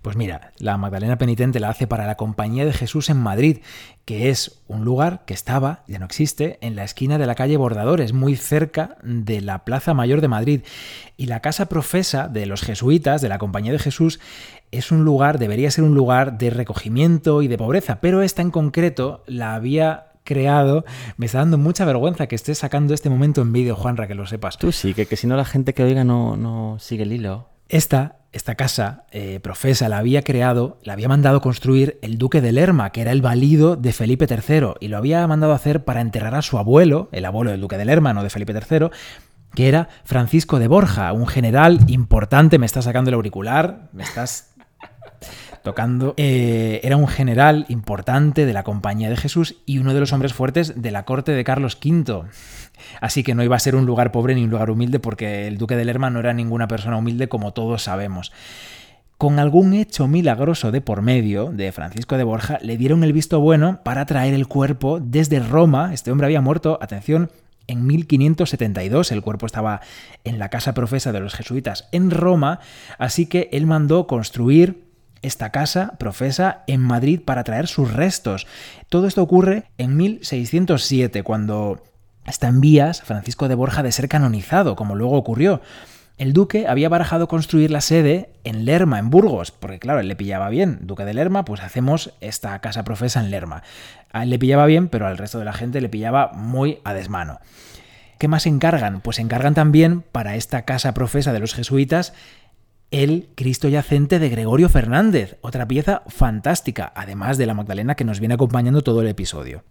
Pues mira, la Magdalena Penitente la hace para la Compañía de Jesús en Madrid, que es un lugar que estaba, ya no existe, en la esquina de la calle Bordadores, muy cerca de la Plaza Mayor de Madrid. Y la casa profesa de los jesuitas, de la Compañía de Jesús, es un lugar, debería ser un lugar de recogimiento y de pobreza, pero esta en concreto la había creado. Me está dando mucha vergüenza que estés sacando este momento en vídeo, Juanra, que lo sepas. Tú sí, que, que si no la gente que oiga no, no sigue el hilo. Esta, esta casa eh, profesa la había creado, la había mandado construir el duque de Lerma, que era el valido de Felipe III, y lo había mandado hacer para enterrar a su abuelo, el abuelo del duque de Lerma, no de Felipe III, que era Francisco de Borja, un general importante, me estás sacando el auricular, me estás tocando. Eh, era un general importante de la Compañía de Jesús y uno de los hombres fuertes de la corte de Carlos V. Así que no iba a ser un lugar pobre ni un lugar humilde porque el duque de Lerma no era ninguna persona humilde como todos sabemos. Con algún hecho milagroso de por medio de Francisco de Borja, le dieron el visto bueno para traer el cuerpo desde Roma. Este hombre había muerto, atención, en 1572. El cuerpo estaba en la casa profesa de los jesuitas en Roma, así que él mandó construir esta casa profesa en Madrid para traer sus restos. Todo esto ocurre en 1607, cuando está en vías Francisco de Borja de ser canonizado, como luego ocurrió. El duque había barajado construir la sede en Lerma, en Burgos, porque claro, él le pillaba bien. Duque de Lerma, pues hacemos esta casa profesa en Lerma. A él le pillaba bien, pero al resto de la gente le pillaba muy a desmano. ¿Qué más encargan? Pues encargan también para esta casa profesa de los jesuitas el Cristo yacente de Gregorio Fernández, otra pieza fantástica, además de la Magdalena que nos viene acompañando todo el episodio.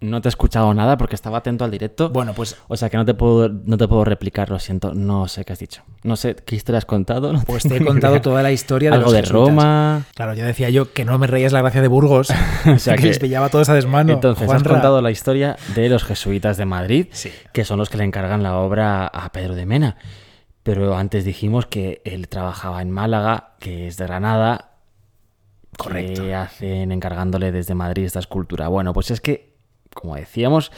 No te he escuchado nada porque estaba atento al directo. Bueno, pues. O sea que no te puedo, no te puedo replicar, lo siento. No sé qué has dicho. No sé qué historia has contado. pues te he contado toda la historia de Algo los de Roma. Claro, yo decía yo que no me reías la gracia de Burgos. o sea que, les pillaba todos a desmano. Entonces, has contado la historia de los jesuitas de Madrid, sí. que son los que le encargan la obra a Pedro de Mena. Pero antes dijimos que él trabajaba en Málaga, que es de Granada. Correcto. Que hacen encargándole desde Madrid esta escultura. Bueno, pues es que como decíamos,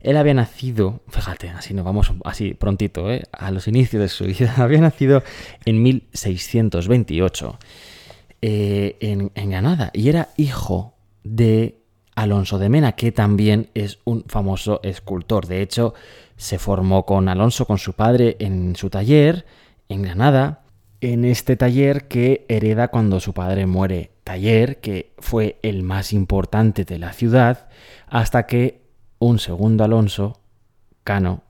él había nacido, fíjate, así nos vamos así prontito, ¿eh? a los inicios de su vida, había nacido en 1628 eh, en, en, Granada y era hijo de Alonso de Mena, que también es un famoso escultor. De hecho, se formó con Alonso, con su padre, en su taller en Granada, en este taller que hereda cuando su padre muere. Taller que fue el más importante de la ciudad hasta que un segundo Alonso, Cano,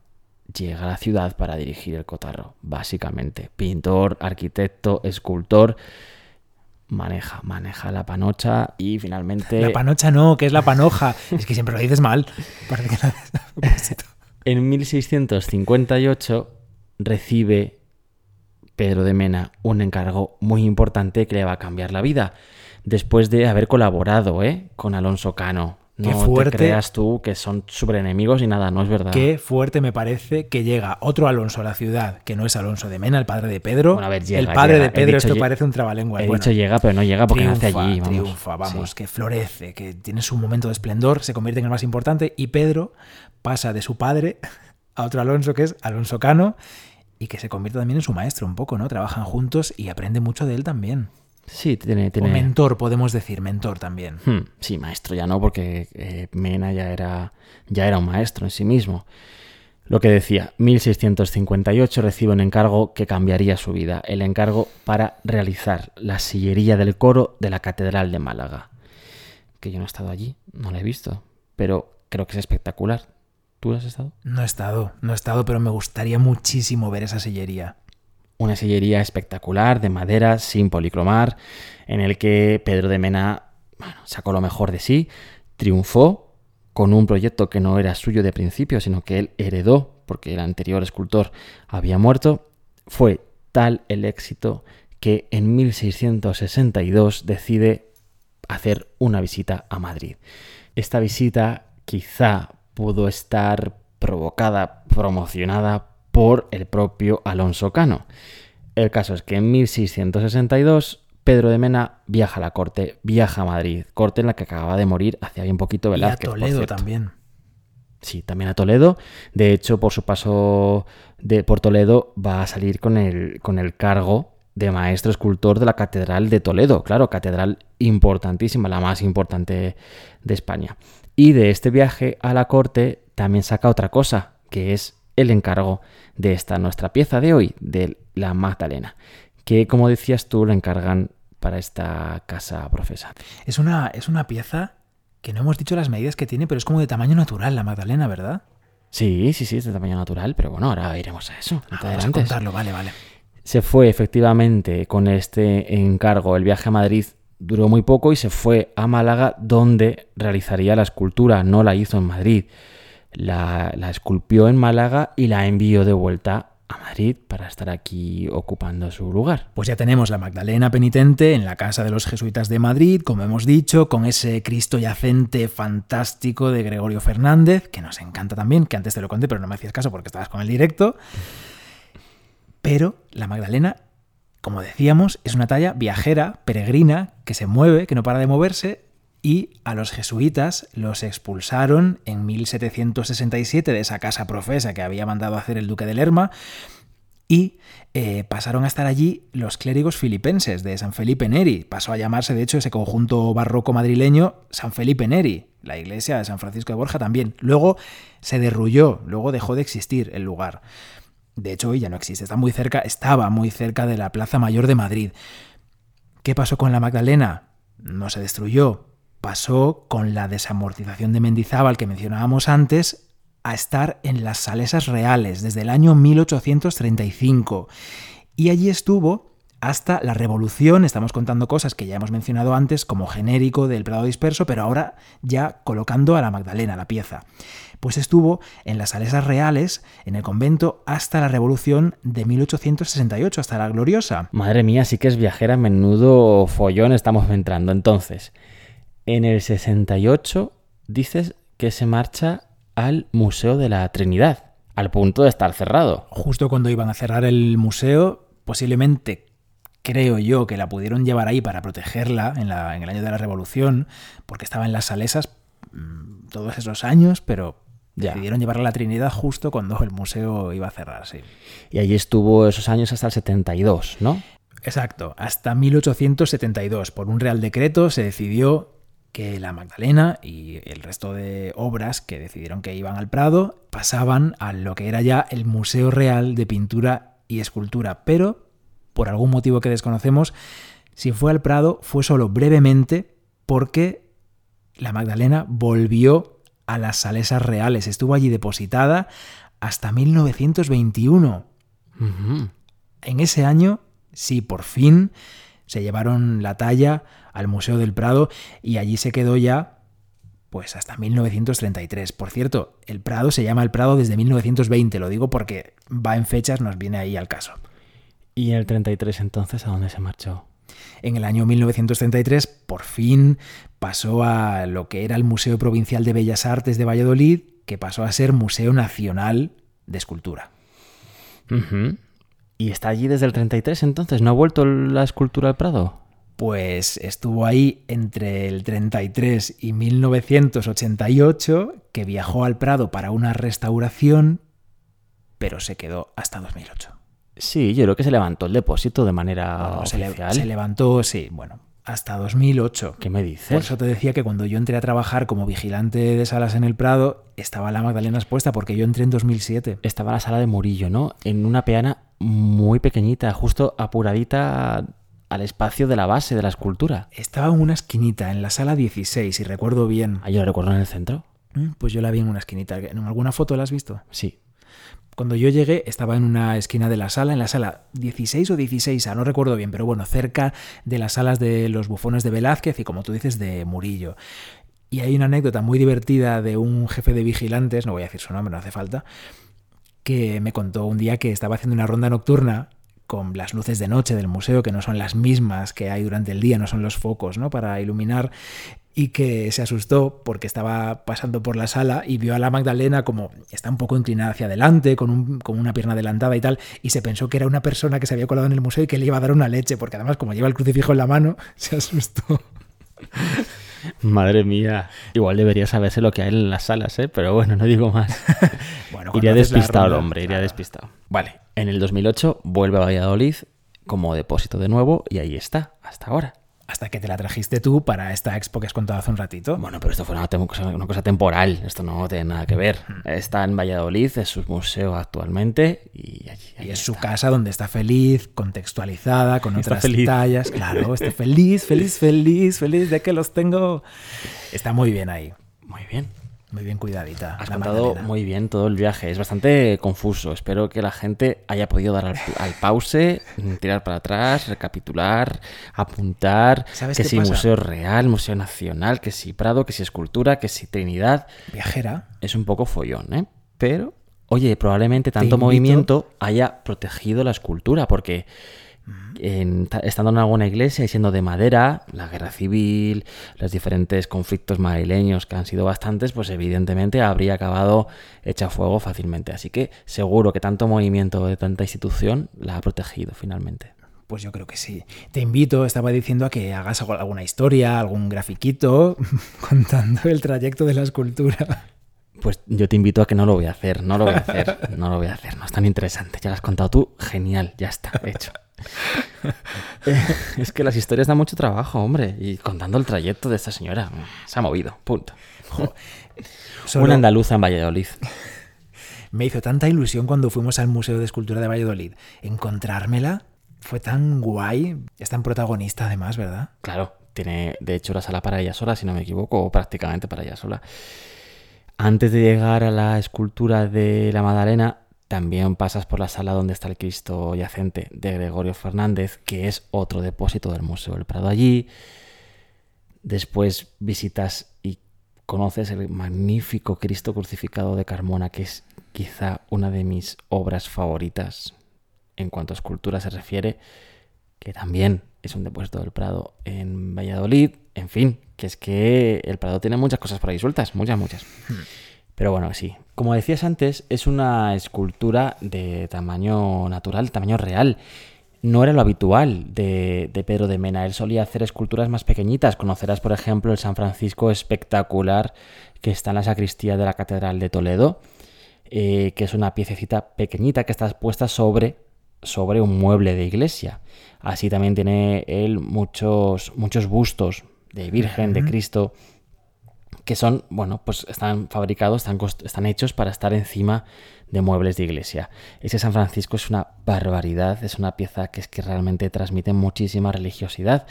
llega a la ciudad para dirigir el cotarro, básicamente. Pintor, arquitecto, escultor, maneja, maneja la panocha y finalmente... La panocha no, que es la panoja. es que siempre lo dices mal. Parece que en 1658 recibe Pedro de Mena un encargo muy importante que le va a cambiar la vida. Después de haber colaborado ¿eh? con Alonso Cano, Qué no fuerte. te creas tú que son súper enemigos y nada, no es verdad. Qué fuerte me parece que llega otro Alonso a la ciudad, que no es Alonso de Mena, el padre de Pedro. Bueno, a ver, llega, el padre llega. de Pedro, esto parece un trabalengua. He Bueno, dicho llega, pero no llega porque triunfa, nace allí. Vamos. triunfa, vamos, Sí. que florece, que tiene su momento de esplendor, se convierte en el más importante y Pedro pasa de su padre a otro Alonso que es Alonso Cano y que se convierte también en su maestro un poco, ¿no? Trabajan juntos y aprende mucho de él también. Sí, tiene... O tiene... mentor, podemos decir, mentor también. Hmm, sí, maestro ya no, porque eh, Mena ya era, ya era un maestro en sí mismo. Lo que decía, 1658 recibe un encargo que cambiaría su vida, el encargo para realizar la sillería del coro de la Catedral de Málaga. Que yo no he estado allí, no la he visto, pero creo que es espectacular. ¿Tú has estado? No he estado, no he estado, pero me gustaría muchísimo ver esa sillería. Una sillería espectacular de madera sin policromar, en el que Pedro de Mena bueno, sacó lo mejor de sí, triunfó con un proyecto que no era suyo de principio, sino que él heredó, porque el anterior escultor había muerto. Fue tal el éxito que en 1662 decide hacer una visita a Madrid. Esta visita quizá pudo estar provocada, promocionada por el propio Alonso Cano. El caso es que en 1662 Pedro de Mena viaja a la corte, viaja a Madrid, corte en la que acababa de morir hace bien poquito Y a Velázquez. Toledo también. Sí, también a Toledo. De hecho, por su paso de, por Toledo va a salir con el, con el cargo de maestro escultor de la Catedral de Toledo. Claro, catedral importantísima, la más importante de España. Y de este viaje a la corte también saca otra cosa, que es el encargo de esta nuestra pieza de hoy, de la Magdalena, que como decías tú, lo encargan para esta casa profesa. Es una, es una pieza que no hemos dicho las medidas que tiene, pero es como de tamaño natural la Magdalena, ¿verdad? Sí, sí, sí, es de tamaño natural, pero bueno, ahora iremos a eso. Ah, vamos a adelantes. contarlo, vale, vale. Se fue efectivamente con este encargo. El viaje a Madrid duró muy poco y se fue a Málaga donde realizaría la escultura. No la hizo en Madrid. La, esculpió en Málaga y la envió de vuelta a Madrid para estar aquí ocupando su lugar. Pues ya tenemos la Magdalena penitente en la casa de los jesuitas de Madrid, como hemos dicho, con ese Cristo yacente fantástico de Gregorio Fernández, que nos encanta también, que antes te lo conté, pero no me hacías caso porque estabas con el directo. Pero la Magdalena, como decíamos, es una talla viajera, peregrina, que se mueve, que no para de moverse, y a los jesuitas los expulsaron en 1767 de esa casa profesa que había mandado hacer el duque de Lerma y eh, pasaron a estar allí los clérigos filipenses de San Felipe Neri. Pasó a llamarse, de hecho, ese conjunto barroco madrileño San Felipe Neri. La iglesia de San Francisco de Borja también. Luego se derrulló, luego dejó de existir el lugar. De hecho, hoy ya no existe. Está muy cerca, estaba muy cerca de la Plaza Mayor de Madrid. ¿Qué pasó con la Magdalena? No se destruyó, pasó con la desamortización de Mendizábal que mencionábamos antes a estar en las Salesas Reales desde el año 1835. Y allí estuvo hasta la Revolución, estamos contando cosas que ya hemos mencionado antes como genérico del Prado Disperso, pero ahora ya colocando a la Magdalena, la pieza. Pues estuvo en las Salesas Reales, en el convento, hasta la Revolución de 1868, hasta la Gloriosa. Madre mía, sí que es viajera, menudo follón estamos entrando. Entonces, en el 68 dices que se marcha al Museo de la Trinidad, al punto de estar cerrado. Justo cuando iban a cerrar el museo, posiblemente creo yo que la pudieron llevar ahí para protegerla en, el año de la Revolución, porque estaba en las Salesas mm, todos esos años, pero decidieron llevarla a la Trinidad justo cuando el museo iba a cerrar, sí. Y allí estuvo esos años hasta el 72, ¿no? Exacto, hasta 1872. Por un real decreto se decidió que la Magdalena y el resto de obras que decidieron que iban al Prado pasaban a lo que era ya el Museo Real de Pintura y Escultura, pero por algún motivo que desconocemos, si fue al Prado fue solo brevemente porque la Magdalena volvió a las Salesas Reales, estuvo allí depositada hasta 1921. En ese año, sí, por fin se llevaron la talla al Museo del Prado y allí se quedó ya pues hasta 1933. Por cierto, el Prado se llama el Prado desde 1920, lo digo porque va en fechas, nos viene ahí al caso. ¿Y en el 33 entonces a dónde se marchó? En el año 1933 por fin pasó a lo que era el Museo Provincial de Bellas Artes de Valladolid, que pasó a ser Museo Nacional de Escultura. ¿Y está allí desde el 33 entonces? ¿No ha vuelto la escultura al Prado? pues estuvo ahí entre el 33 y 1988, que viajó al Prado para una restauración, pero se quedó hasta 2008. Sí, yo creo que se levantó el depósito de manera oficial. Se, levantó, sí, bueno, hasta 2008. ¿Qué me dices? Por eso te decía que cuando yo entré a trabajar como vigilante de salas en el Prado, estaba la Magdalena expuesta porque yo entré en 2007. Estaba la sala de Murillo, ¿no? En una peana muy pequeñita, justo apuradita al espacio de la base de la escultura. Estaba en una esquinita, en la sala 16, si recuerdo bien. Ah, yo la recuerdo en el centro. Mm, pues yo la vi en una esquinita. ¿En alguna foto la has visto? Sí. Cuando yo llegué estaba en una esquina de la sala, en la sala 16 o 16, no recuerdo bien, pero bueno, cerca de las salas de los bufones de Velázquez y como tú dices de Murillo. Y hay una anécdota muy divertida de un jefe de vigilantes, no voy a decir su nombre, no hace falta, que me contó un día que estaba haciendo una ronda nocturna con las luces de noche del museo, que no son las mismas que hay durante el día, no son los focos ¿no? para iluminar, y que se asustó porque estaba pasando por la sala y vio a la Magdalena como está un poco inclinada hacia adelante, con, un, con una pierna adelantada y tal, y se pensó que era una persona que se había colado en el museo y que le iba a dar una leche, porque además como lleva el crucifijo en la mano, se asustó. Madre mía. Igual debería saberse lo que hay en las salas, ¿eh? Pero bueno, no digo más. bueno, iría despistado el hombre, iría despistado. Vale, en el 2008 vuelve a Valladolid como depósito de nuevo y ahí está, hasta ahora hasta que te la trajiste tú para esta expo que has contado hace un ratito. Bueno, pero esto fue una, cosa, temporal, esto no tiene nada que ver. Mm. Está en Valladolid, es su museo actualmente y allí, es su casa donde está feliz, contextualizada, con otras tallas. Claro, está feliz, feliz, feliz, feliz de que los tengo. Está muy bien ahí. Muy bien. Muy bien cuidadita. Has contado muy bien todo el viaje. Es bastante confuso. Espero que la gente haya podido dar al, pause, tirar para atrás, recapitular, apuntar. que si Museo Real, Museo Nacional, que si Prado, que si Escultura, que si Trinidad. Viajera. Es un poco follón, ¿eh? Pero, oye, probablemente tanto movimiento haya protegido la escultura, porque estando en alguna iglesia y siendo de madera, la guerra civil, los diferentes conflictos madrileños que han sido bastantes, pues evidentemente habría acabado hecha fuego fácilmente. Así que seguro que tanto movimiento de tanta institución la ha protegido finalmente. Pues yo creo que sí. Te invito, estaba diciendo, a que hagas alguna historia, algún grafiquito contando el trayecto de la escultura. Pues yo te invito a que no lo voy a hacer, no lo voy a hacer, no lo voy a hacer, no es tan interesante. Ya lo has contado tú, genial, ya está, hecho. Es que las historias dan mucho trabajo, hombre, y contando el trayecto de esta señora, se ha movido, punto. Una andaluza en Valladolid. Me hizo tanta ilusión cuando fuimos al Museo de Escultura de Valladolid. Encontrármela fue tan guay. Es tan protagonista además, ¿verdad? Claro, tiene de hecho la sala para ella sola, si no me equivoco, o prácticamente para ella sola. Antes de llegar a la escultura de la Madalena, también pasas por la sala donde está el Cristo yacente de Gregorio Fernández, que es otro depósito del Museo del Prado allí. Después visitas y conoces el magnífico Cristo crucificado de Carmona, que es quizá una de mis obras favoritas en cuanto a escultura se refiere, que también es un depósito del Prado en Valladolid. En fin, que es que el Prado tiene muchas cosas por ahí sueltas, muchas, muchas. Hmm. Pero bueno, sí. Como decías antes, es una escultura de tamaño natural, tamaño real. No era lo habitual de, Pedro de Mena. Él solía hacer esculturas más pequeñitas. Conocerás, por ejemplo, el San Francisco espectacular que está en la sacristía de la Catedral de Toledo, eh, que es una piececita pequeñita que está puesta sobre, sobre un mueble de iglesia. Así también tiene él muchos, muchos bustos de Virgen, de Cristo, que son, bueno, pues están fabricados, están, están hechos para estar encima de muebles de iglesia. Ese San Francisco es una barbaridad, es una pieza que es que realmente transmite muchísima religiosidad.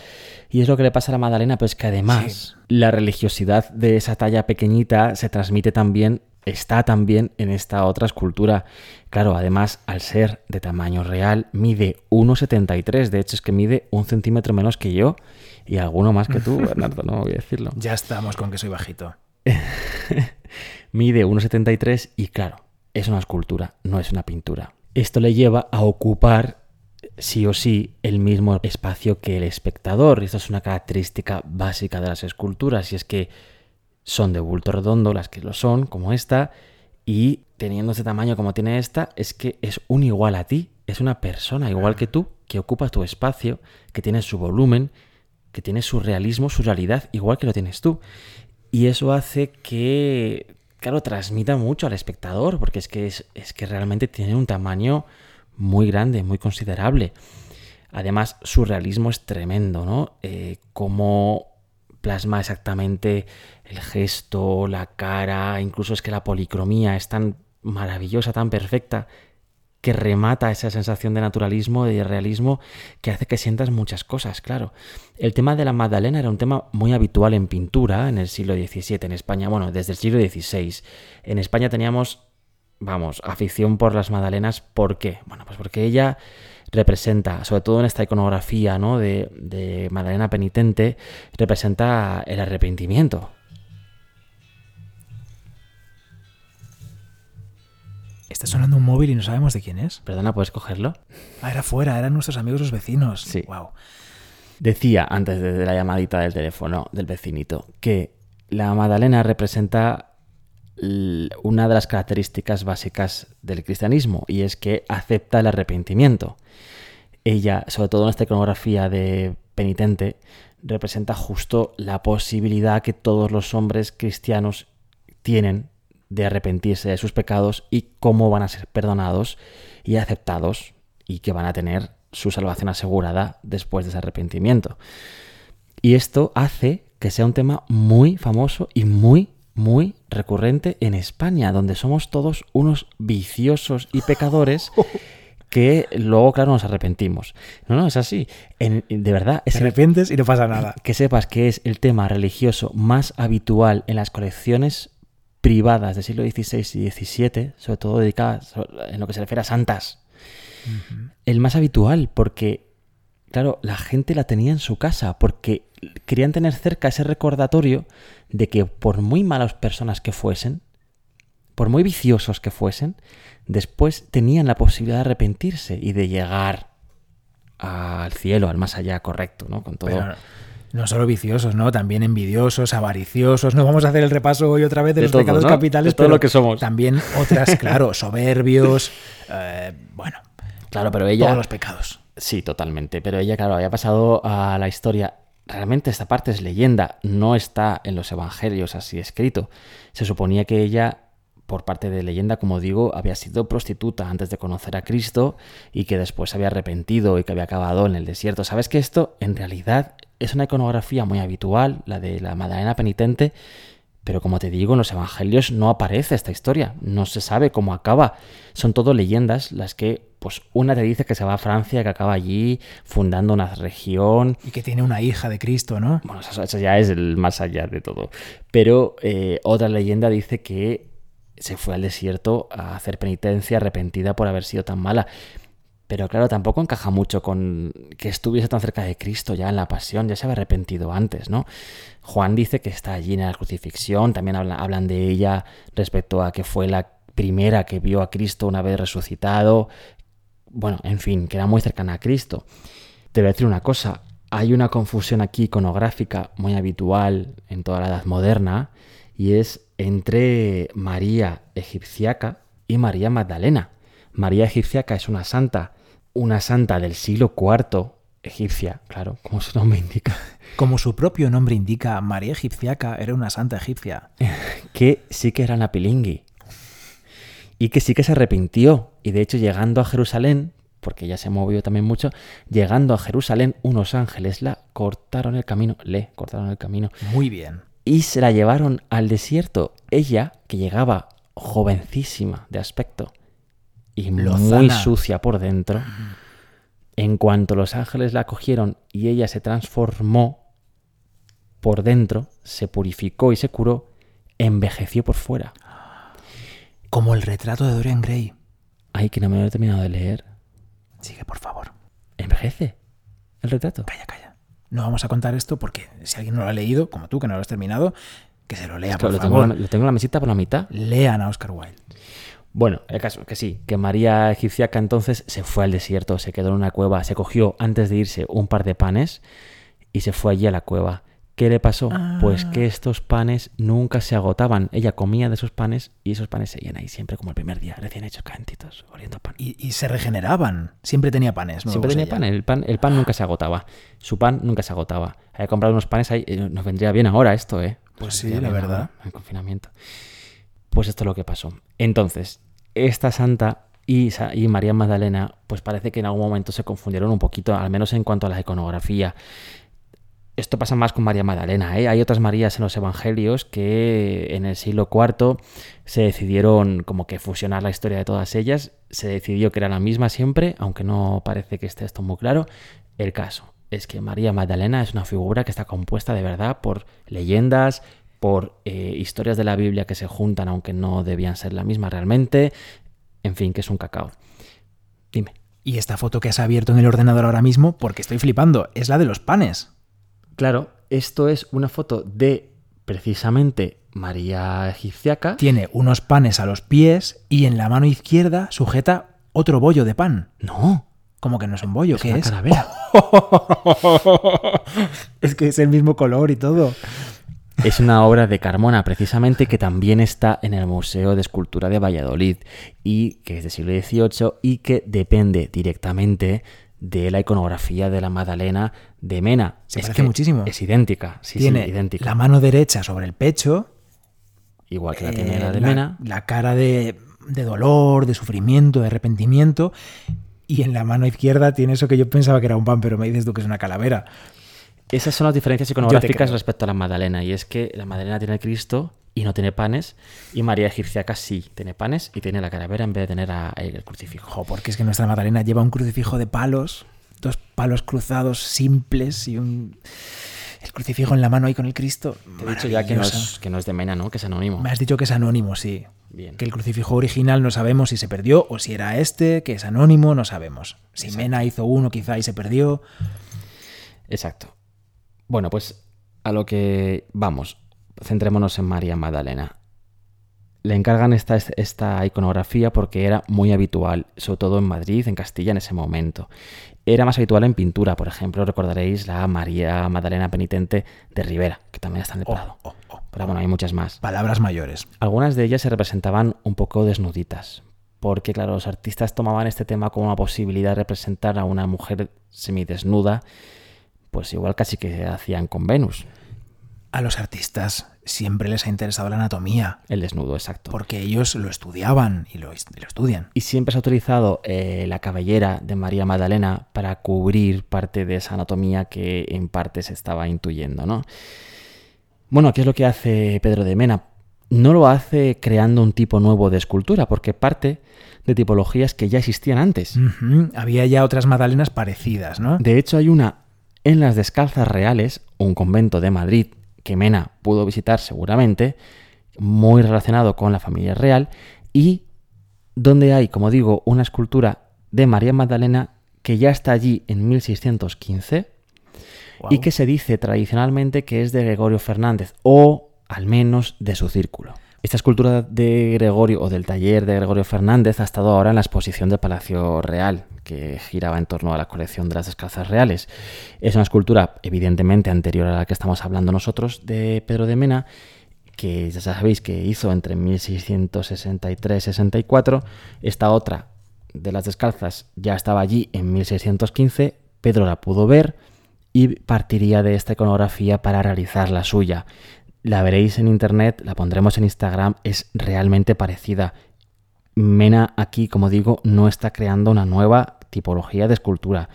Y es lo que le pasa a la Magdalena, pero es que además la religiosidad de esa talla pequeñita se transmite también está también en esta otra escultura. Claro, además, al ser de tamaño real, mide 1,73. De hecho, es que mide un centímetro menos que yo y alguno más que tú, Bernardo, no voy a decirlo. Ya estamos con que soy bajito. mide 1,73 y claro, es una escultura, no es una pintura. Esto le lleva a ocupar sí o sí el mismo espacio que el espectador. Esto es una característica básica de las esculturas y es que son de bulto redondo, las que lo son, como esta, y teniendo ese tamaño como tiene esta, es que es un igual a ti, es una persona igual que tú, que ocupa tu espacio, que tiene su volumen, que tiene su realismo, su realidad, igual que lo tienes tú. Y eso hace que, claro, transmita mucho al espectador, porque es que, es, que realmente tiene un tamaño muy grande, muy considerable. Además, su realismo es tremendo, ¿no? Eh, como plasma exactamente el gesto, la cara, incluso es que la policromía es tan maravillosa, tan perfecta, que remata esa sensación de naturalismo de realismo que hace que sientas muchas cosas, claro. El tema de la Magdalena era un tema muy habitual en pintura en el siglo XVII en España, bueno, desde el siglo XVI. En España teníamos, vamos, afición por las Magdalenas, ¿por qué? Bueno, pues porque ella representa, sobre todo en esta iconografía ¿no? de, de Magdalena penitente, representa el arrepentimiento. Está sonando un móvil y no sabemos de quién es. Perdona, ¿puedes cogerlo? Ah, era fuera, eran nuestros amigos los vecinos. Sí. Wow. Decía antes de la llamadita del teléfono del vecinito que la Magdalena representa una de las características básicas del cristianismo y es que acepta el arrepentimiento. Ella, sobre todo en esta iconografía de penitente, representa justo la posibilidad que todos los hombres cristianos tienen de arrepentirse de sus pecados y cómo van a ser perdonados y aceptados y que van a tener su salvación asegurada después de ese arrepentimiento. Y esto hace que sea un tema muy famoso y muy muy recurrente en España, donde somos todos unos viciosos y pecadores que luego, claro, nos arrepentimos. No, no, es así. de verdad. Te arrepientes y no pasa nada. Que sepas que es el tema religioso más habitual en las colecciones privadas del siglo XVI y XVII, sobre todo dedicadas en lo que se refiere a santas. El más habitual, porque, claro, la gente la tenía en su casa, porque querían tener cerca ese recordatorio de que por muy malas personas que fuesen, por muy viciosos que fuesen, después tenían la posibilidad de arrepentirse y de llegar al cielo, al más allá correcto, ¿no? Con todo. no solo viciosos, ¿no? También envidiosos, avariciosos. No vamos a hacer el repaso hoy otra vez de, los pecados capitales, todo lo que somos. También otras, claro, soberbios. Eh, bueno. Claro, pero ella. Todos los pecados Sí, totalmente. Pero ella, claro, había pasado a la historia. Realmente esta parte es leyenda, no está en los evangelios así escrito. Se suponía que ella, por parte de leyenda, como digo, había sido prostituta antes de conocer a Cristo y que después había arrepentido y que había acabado en el desierto. ¿Sabes que esto en realidad es una iconografía muy habitual, la de la Madalena penitente? Pero como te digo, en los evangelios no aparece esta historia, no se sabe cómo acaba. Son todo leyendas las que, pues una te dice que se va a Francia, que acaba allí fundando una región. Y que tiene una hija de Cristo, ¿no? Bueno, eso, eso ya es el más allá de todo. Pero eh, otra leyenda dice que se fue al desierto a hacer penitencia arrepentida por haber sido tan mala. Pero claro, tampoco encaja mucho con que estuviese tan cerca de Cristo ya en la pasión, ya se había arrepentido antes, ¿no? Juan dice que está allí en la crucifixión, también hablan, hablan de ella respecto a que fue la primera que vio a Cristo una vez resucitado. Bueno, en fin, que era muy cercana a Cristo. Te voy a decir una cosa, hay una confusión aquí iconográfica muy habitual en toda la Edad Moderna, y es entre María egipciaca y María Magdalena. María egipciaca es una santa una santa del siglo IV, egipcia, claro, como su nombre indica. Como su propio nombre indica, María Egipciaca era una santa egipcia. que sí que era una pilingui. Y que sí que se arrepintió. Y de hecho, llegando a Jerusalén, porque ella se movió también mucho, llegando a Jerusalén, unos ángeles la cortaron el camino, le cortaron el camino. Muy bien. Y se la llevaron al desierto. Ella, que llegaba jovencísima de aspecto, y muy sucia por dentro. En cuanto los ángeles la cogieron y ella se transformó por dentro, se purificó y se curó, envejeció por fuera. Como el retrato de Dorian Gray. Ay, que no me lo he terminado de leer. Sigue, por favor. ¿Envejece el retrato? Calla, calla. No vamos a contar esto porque si alguien no lo ha leído, como tú que no lo has terminado, que se lo lea, por lo favor. Tengo, lo tengo en la mesita por la mitad. Lean a Oscar Wilde. Bueno, el caso que sí, que María egipciaca entonces se fue al desierto, se quedó en una cueva, se cogió antes de irse un par de panes y se fue allí a la cueva. ¿Qué le pasó? Pues que ah. estos panes nunca se agotaban. Ella comía de esos panes y esos panes seguían ahí siempre como el primer día, recién hechos, calentitos, oliendo a pan. Y, se regeneraban. Siempre tenía panes. Siempre tenía pan. El, pan. el pan nunca se agotaba. Su pan nunca se agotaba. Había comprado unos panes ahí. Eh, nos vendría bien ahora esto, ¿eh? Pues sí, la verdad. en confinamiento. Pues esto es lo que pasó. Entonces, esta santa y, María Magdalena, pues parece que en algún momento se confundieron un poquito, al menos en cuanto a la iconografía. Esto pasa más con María Magdalena. ¿eh? Hay otras Marías en los Evangelios que en el siglo IV se decidieron como que fusionar la historia de todas ellas. Se decidió que era la misma siempre, aunque no parece que esté esto muy claro. El caso es que María Magdalena es una figura que está compuesta de verdad por leyendas, por eh, historias de la Biblia que se juntan aunque no debían ser la misma realmente. En fin, que es un cacao. Dime. Y esta foto que has abierto en el ordenador ahora mismo, porque estoy flipando, es la de los panes. Claro, esto es una foto de precisamente María egipciaca. Tiene unos panes a los pies y en la mano izquierda sujeta otro bollo de pan. No. Como que no es un bollo, es ¿qué una es? Calavera. es que es el mismo color y todo. Es una obra de Carmona, precisamente, que también está en el Museo de Escultura de Valladolid y que es del siglo XVIII y que depende directamente de la iconografía de la Magdalena de Mena. Se parece muchísimo. Es idéntica, sí, tiene idéntica. La mano derecha sobre el pecho. Igual que la tiene la de eh, Mena. La cara de, de dolor, de sufrimiento, de arrepentimiento. Y en la mano izquierda tiene eso que yo pensaba que era un pan, pero me dices tú que es una calavera. Esas son las diferencias iconográficas respecto a la Magdalena, y es que la Magdalena tiene Cristo y no tiene panes, y María Egipciaca sí tiene panes y tiene la calavera en vez de tener el crucifijo. porque es que nuestra Magdalena lleva un crucifijo de palos, dos palos cruzados simples y un el crucifijo en la mano ahí con el Cristo. Te he dicho ya que no, es, que no es de Mena, ¿no? Que es anónimo. Me has dicho que es anónimo, sí. Bien. Que el crucifijo original no sabemos si se perdió o si era este, que es anónimo, no sabemos. Si Mena hizo uno quizá y se perdió. Exacto. Bueno, pues a lo que vamos, centrémonos en María Magdalena. Le encargan esta, esta iconografía porque era muy habitual, sobre todo en Madrid, en Castilla en ese momento. Era más habitual en pintura, por ejemplo, recordaréis la María Magdalena Penitente de Rivera, que también está en el oh, Prado. Oh, oh, Pero bueno, hay muchas más. Palabras mayores. Algunas de ellas se representaban un poco desnuditas, porque claro, los artistas tomaban este tema como una posibilidad de representar a una mujer semidesnuda, pues igual casi que hacían con Venus. A los artistas siempre les ha interesado la anatomía. El desnudo, exacto. Porque ellos lo estudiaban y lo, estudian. Y siempre se ha utilizado eh, la cabellera de María Magdalena para cubrir parte de esa anatomía que en parte se estaba intuyendo, ¿no? Bueno, ¿qué es lo que hace Pedro de Mena? No lo hace creando un tipo nuevo de escultura, porque parte de tipologías que ya existían antes. Había ya otras magdalenas parecidas, ¿no? De hecho, hay una en las Descalzas Reales, un convento de Madrid, que Mena pudo visitar seguramente, muy relacionado con la familia real, y donde hay, como digo, una escultura de María Magdalena que ya está allí en 1615 y que se dice tradicionalmente que es de Gregorio Fernández o al menos de su círculo. Esta escultura de Gregorio o del taller de Gregorio Fernández ha estado ahora en la exposición del Palacio Real, que giraba en torno a la colección de las descalzas reales. Es una escultura evidentemente anterior a la que estamos hablando nosotros de Pedro de Mena, que ya sabéis que hizo entre 1663-64. Esta otra de las descalzas ya estaba allí en 1615. Pedro la pudo ver y partiría de esta iconografía para realizar la suya. La veréis en internet, la pondremos en Instagram, es realmente parecida. Mena aquí, como digo, no está creando una nueva tipología de escultura.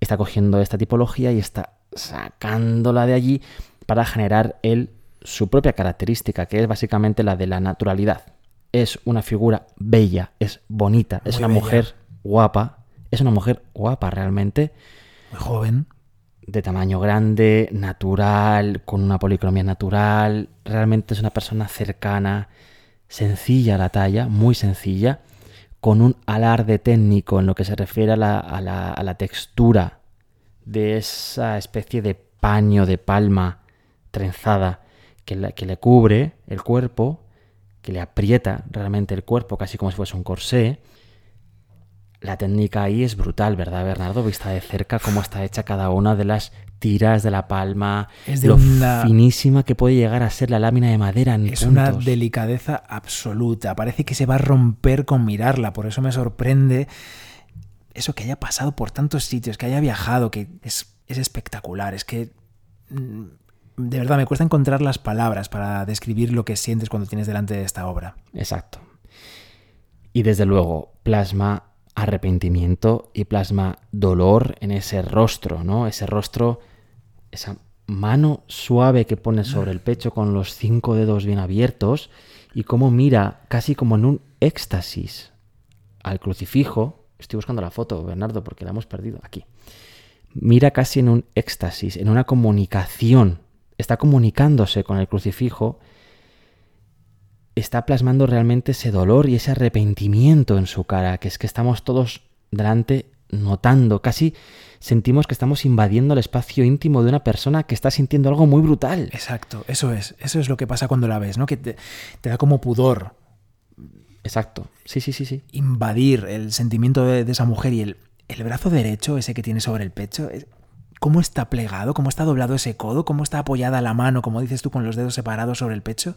Está cogiendo esta tipología y está sacándola de allí para generar él su propia característica, que es básicamente la de la naturalidad. Es una figura bella, es bonita, es una mujer guapa, es una mujer guapa realmente. Muy joven de tamaño grande, natural, con una policromía natural. Realmente es una persona cercana, sencilla a la talla, muy sencilla, con un alarde técnico en lo que se refiere a la, textura de esa especie de paño de palma trenzada que, que le cubre el cuerpo, que le aprieta realmente el cuerpo, casi como si fuese un corsé la técnica ahí es brutal, ¿verdad, Bernardo? Vista de cerca cómo está hecha cada una de las tiras de la palma, es de lo finísima que puede llegar a ser la lámina de madera. En es una delicadeza absoluta. Parece que se va a romper con mirarla. Por eso me sorprende eso que haya pasado por tantos sitios, que haya viajado, que es, es espectacular. Es que mm, de verdad me cuesta encontrar las palabras para describir lo que sientes cuando tienes delante de esta obra. Exacto. Y desde luego, plasma arrepentimiento y plasma dolor en ese rostro, ¿no? Ese rostro, esa mano suave que pone sobre el pecho con los cinco dedos bien abiertos y cómo mira casi como en un éxtasis al crucifijo. Estoy buscando la foto, Bernardo, porque la hemos perdido aquí. Mira casi en un éxtasis, en una comunicación. Está comunicándose con el crucifijo está plasmando realmente ese dolor y ese arrepentimiento en su cara, que es que estamos todos delante notando, casi sentimos que estamos invadiendo el espacio íntimo de una persona que está sintiendo algo muy brutal. Exacto, eso es, eso es lo que pasa cuando la ves, ¿no? Que te, da como pudor. Exacto, sí, sí, sí, sí. Invadir el sentimiento de, esa mujer y el, el, brazo derecho, ese que tiene sobre el pecho, cómo está plegado, cómo está doblado ese codo, cómo está apoyada la mano, como dices tú, con los dedos separados sobre el pecho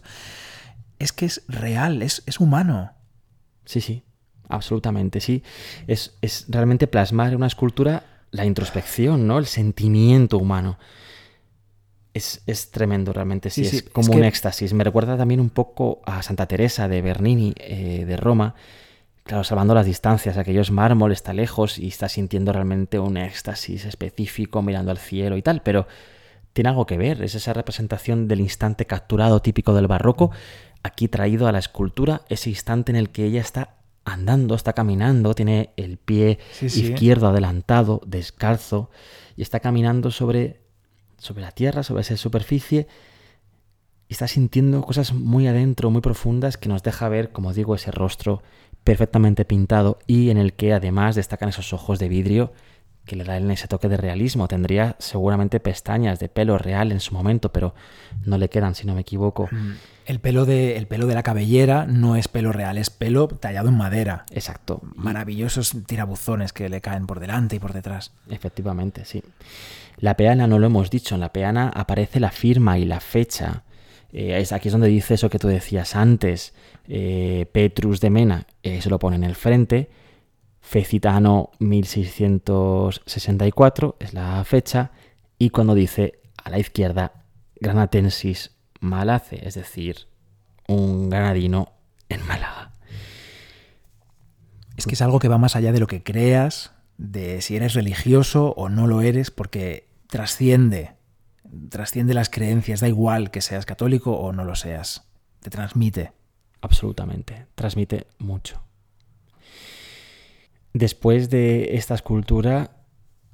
es que es real, es, es humano. Sí, sí, absolutamente, sí. Es, es, realmente plasmar en una escultura la introspección, ¿no? El sentimiento humano. Es, es tremendo realmente, sí, es como un éxtasis. Me recuerda también un poco a Santa Teresa de Bernini, eh, de Roma. Claro, salvando las distancias, aquellos mármol está lejos y está sintiendo realmente un éxtasis específico, mirando al cielo y tal, pero tiene algo que ver, es esa representación del instante capturado típico del barroco, aquí traído a la escultura ese instante en el que ella está andando, está caminando, tiene el pie izquierdo adelantado, descalzo, y está caminando sobre, sobre la tierra, sobre esa superficie, y está sintiendo cosas muy adentro, muy profundas, que nos deja ver, como digo, ese rostro perfectamente pintado y en el que además destacan esos ojos de vidrio que le dan ese toque de realismo. Tendría seguramente pestañas de pelo real en su momento, pero no le quedan, si no me equivoco. Mm. El pelo, de, el pelo de la cabellera no es pelo real, es pelo tallado en madera. Exacto. Maravillosos tirabuzones que le caen por delante y por detrás. Efectivamente, sí. La peana no lo hemos dicho, en la peana aparece la firma y la fecha Eh, es, aquí es donde dice eso que tú decías antes. Eh, Petrus de Mena, eso lo pone en el frente. Fecitano 1664 es la fecha. Y cuando dice a la izquierda Granatensis Malace, es decir, un granadino en Málaga. Es que es algo que va más allá de lo que creas, de si eres religioso o no lo eres, porque trasciende, trasciende las creencias, da igual que seas católico o no lo seas, te transmite. Absolutamente, transmite mucho. Después de esta escultura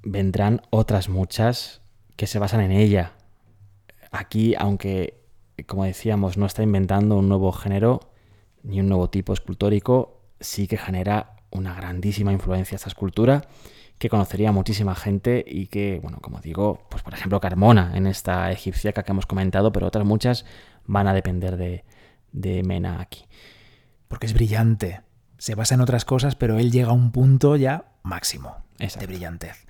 vendrán otras muchas que se basan en ella. Aquí, aunque, como decíamos, no está inventando un nuevo género ni un nuevo tipo escultórico, sí que genera una grandísima influencia esta escultura que conocería muchísima gente y que, bueno, como digo, pues por ejemplo Carmona en esta egipciaca que hemos comentado, pero otras muchas van a depender de, de Mena aquí. Porque es brillante, se basa en otras cosas, pero él llega a un punto ya máximo de brillantez.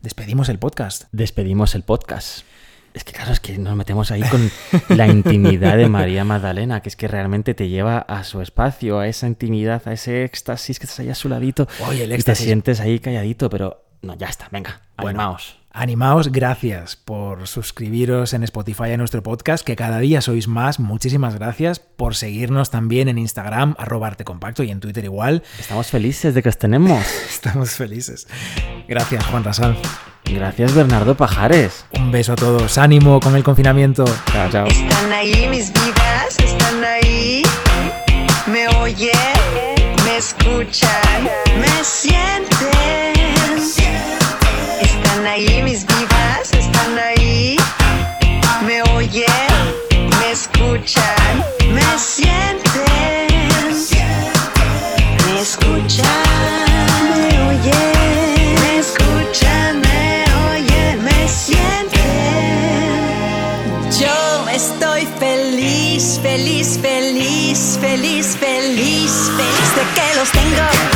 Despedimos el podcast. Despedimos el podcast. Es que claro, es que nos metemos ahí con la intimidad de María Magdalena, que es que realmente te lleva a su espacio, a esa intimidad, a ese éxtasis que estás ahí a su ladito Oye, el y te éxtasis. sientes ahí calladito, pero no, ya está, venga, Bueno, animaos. Animaos, gracias por suscribiros en Spotify a nuestro podcast, que cada día sois más. Muchísimas gracias por seguirnos también en Instagram, arroba arte compacto y en Twitter igual. Estamos felices de que os tenemos. Estamos felices. Gracias, Juan Rasal. Gracias, Bernardo Pajares. Un beso a todos. Ánimo con el confinamiento. Chao, chao. Están ahí mis vidas, están ahí. Me oyen, me escuchan, me sienten. Feliz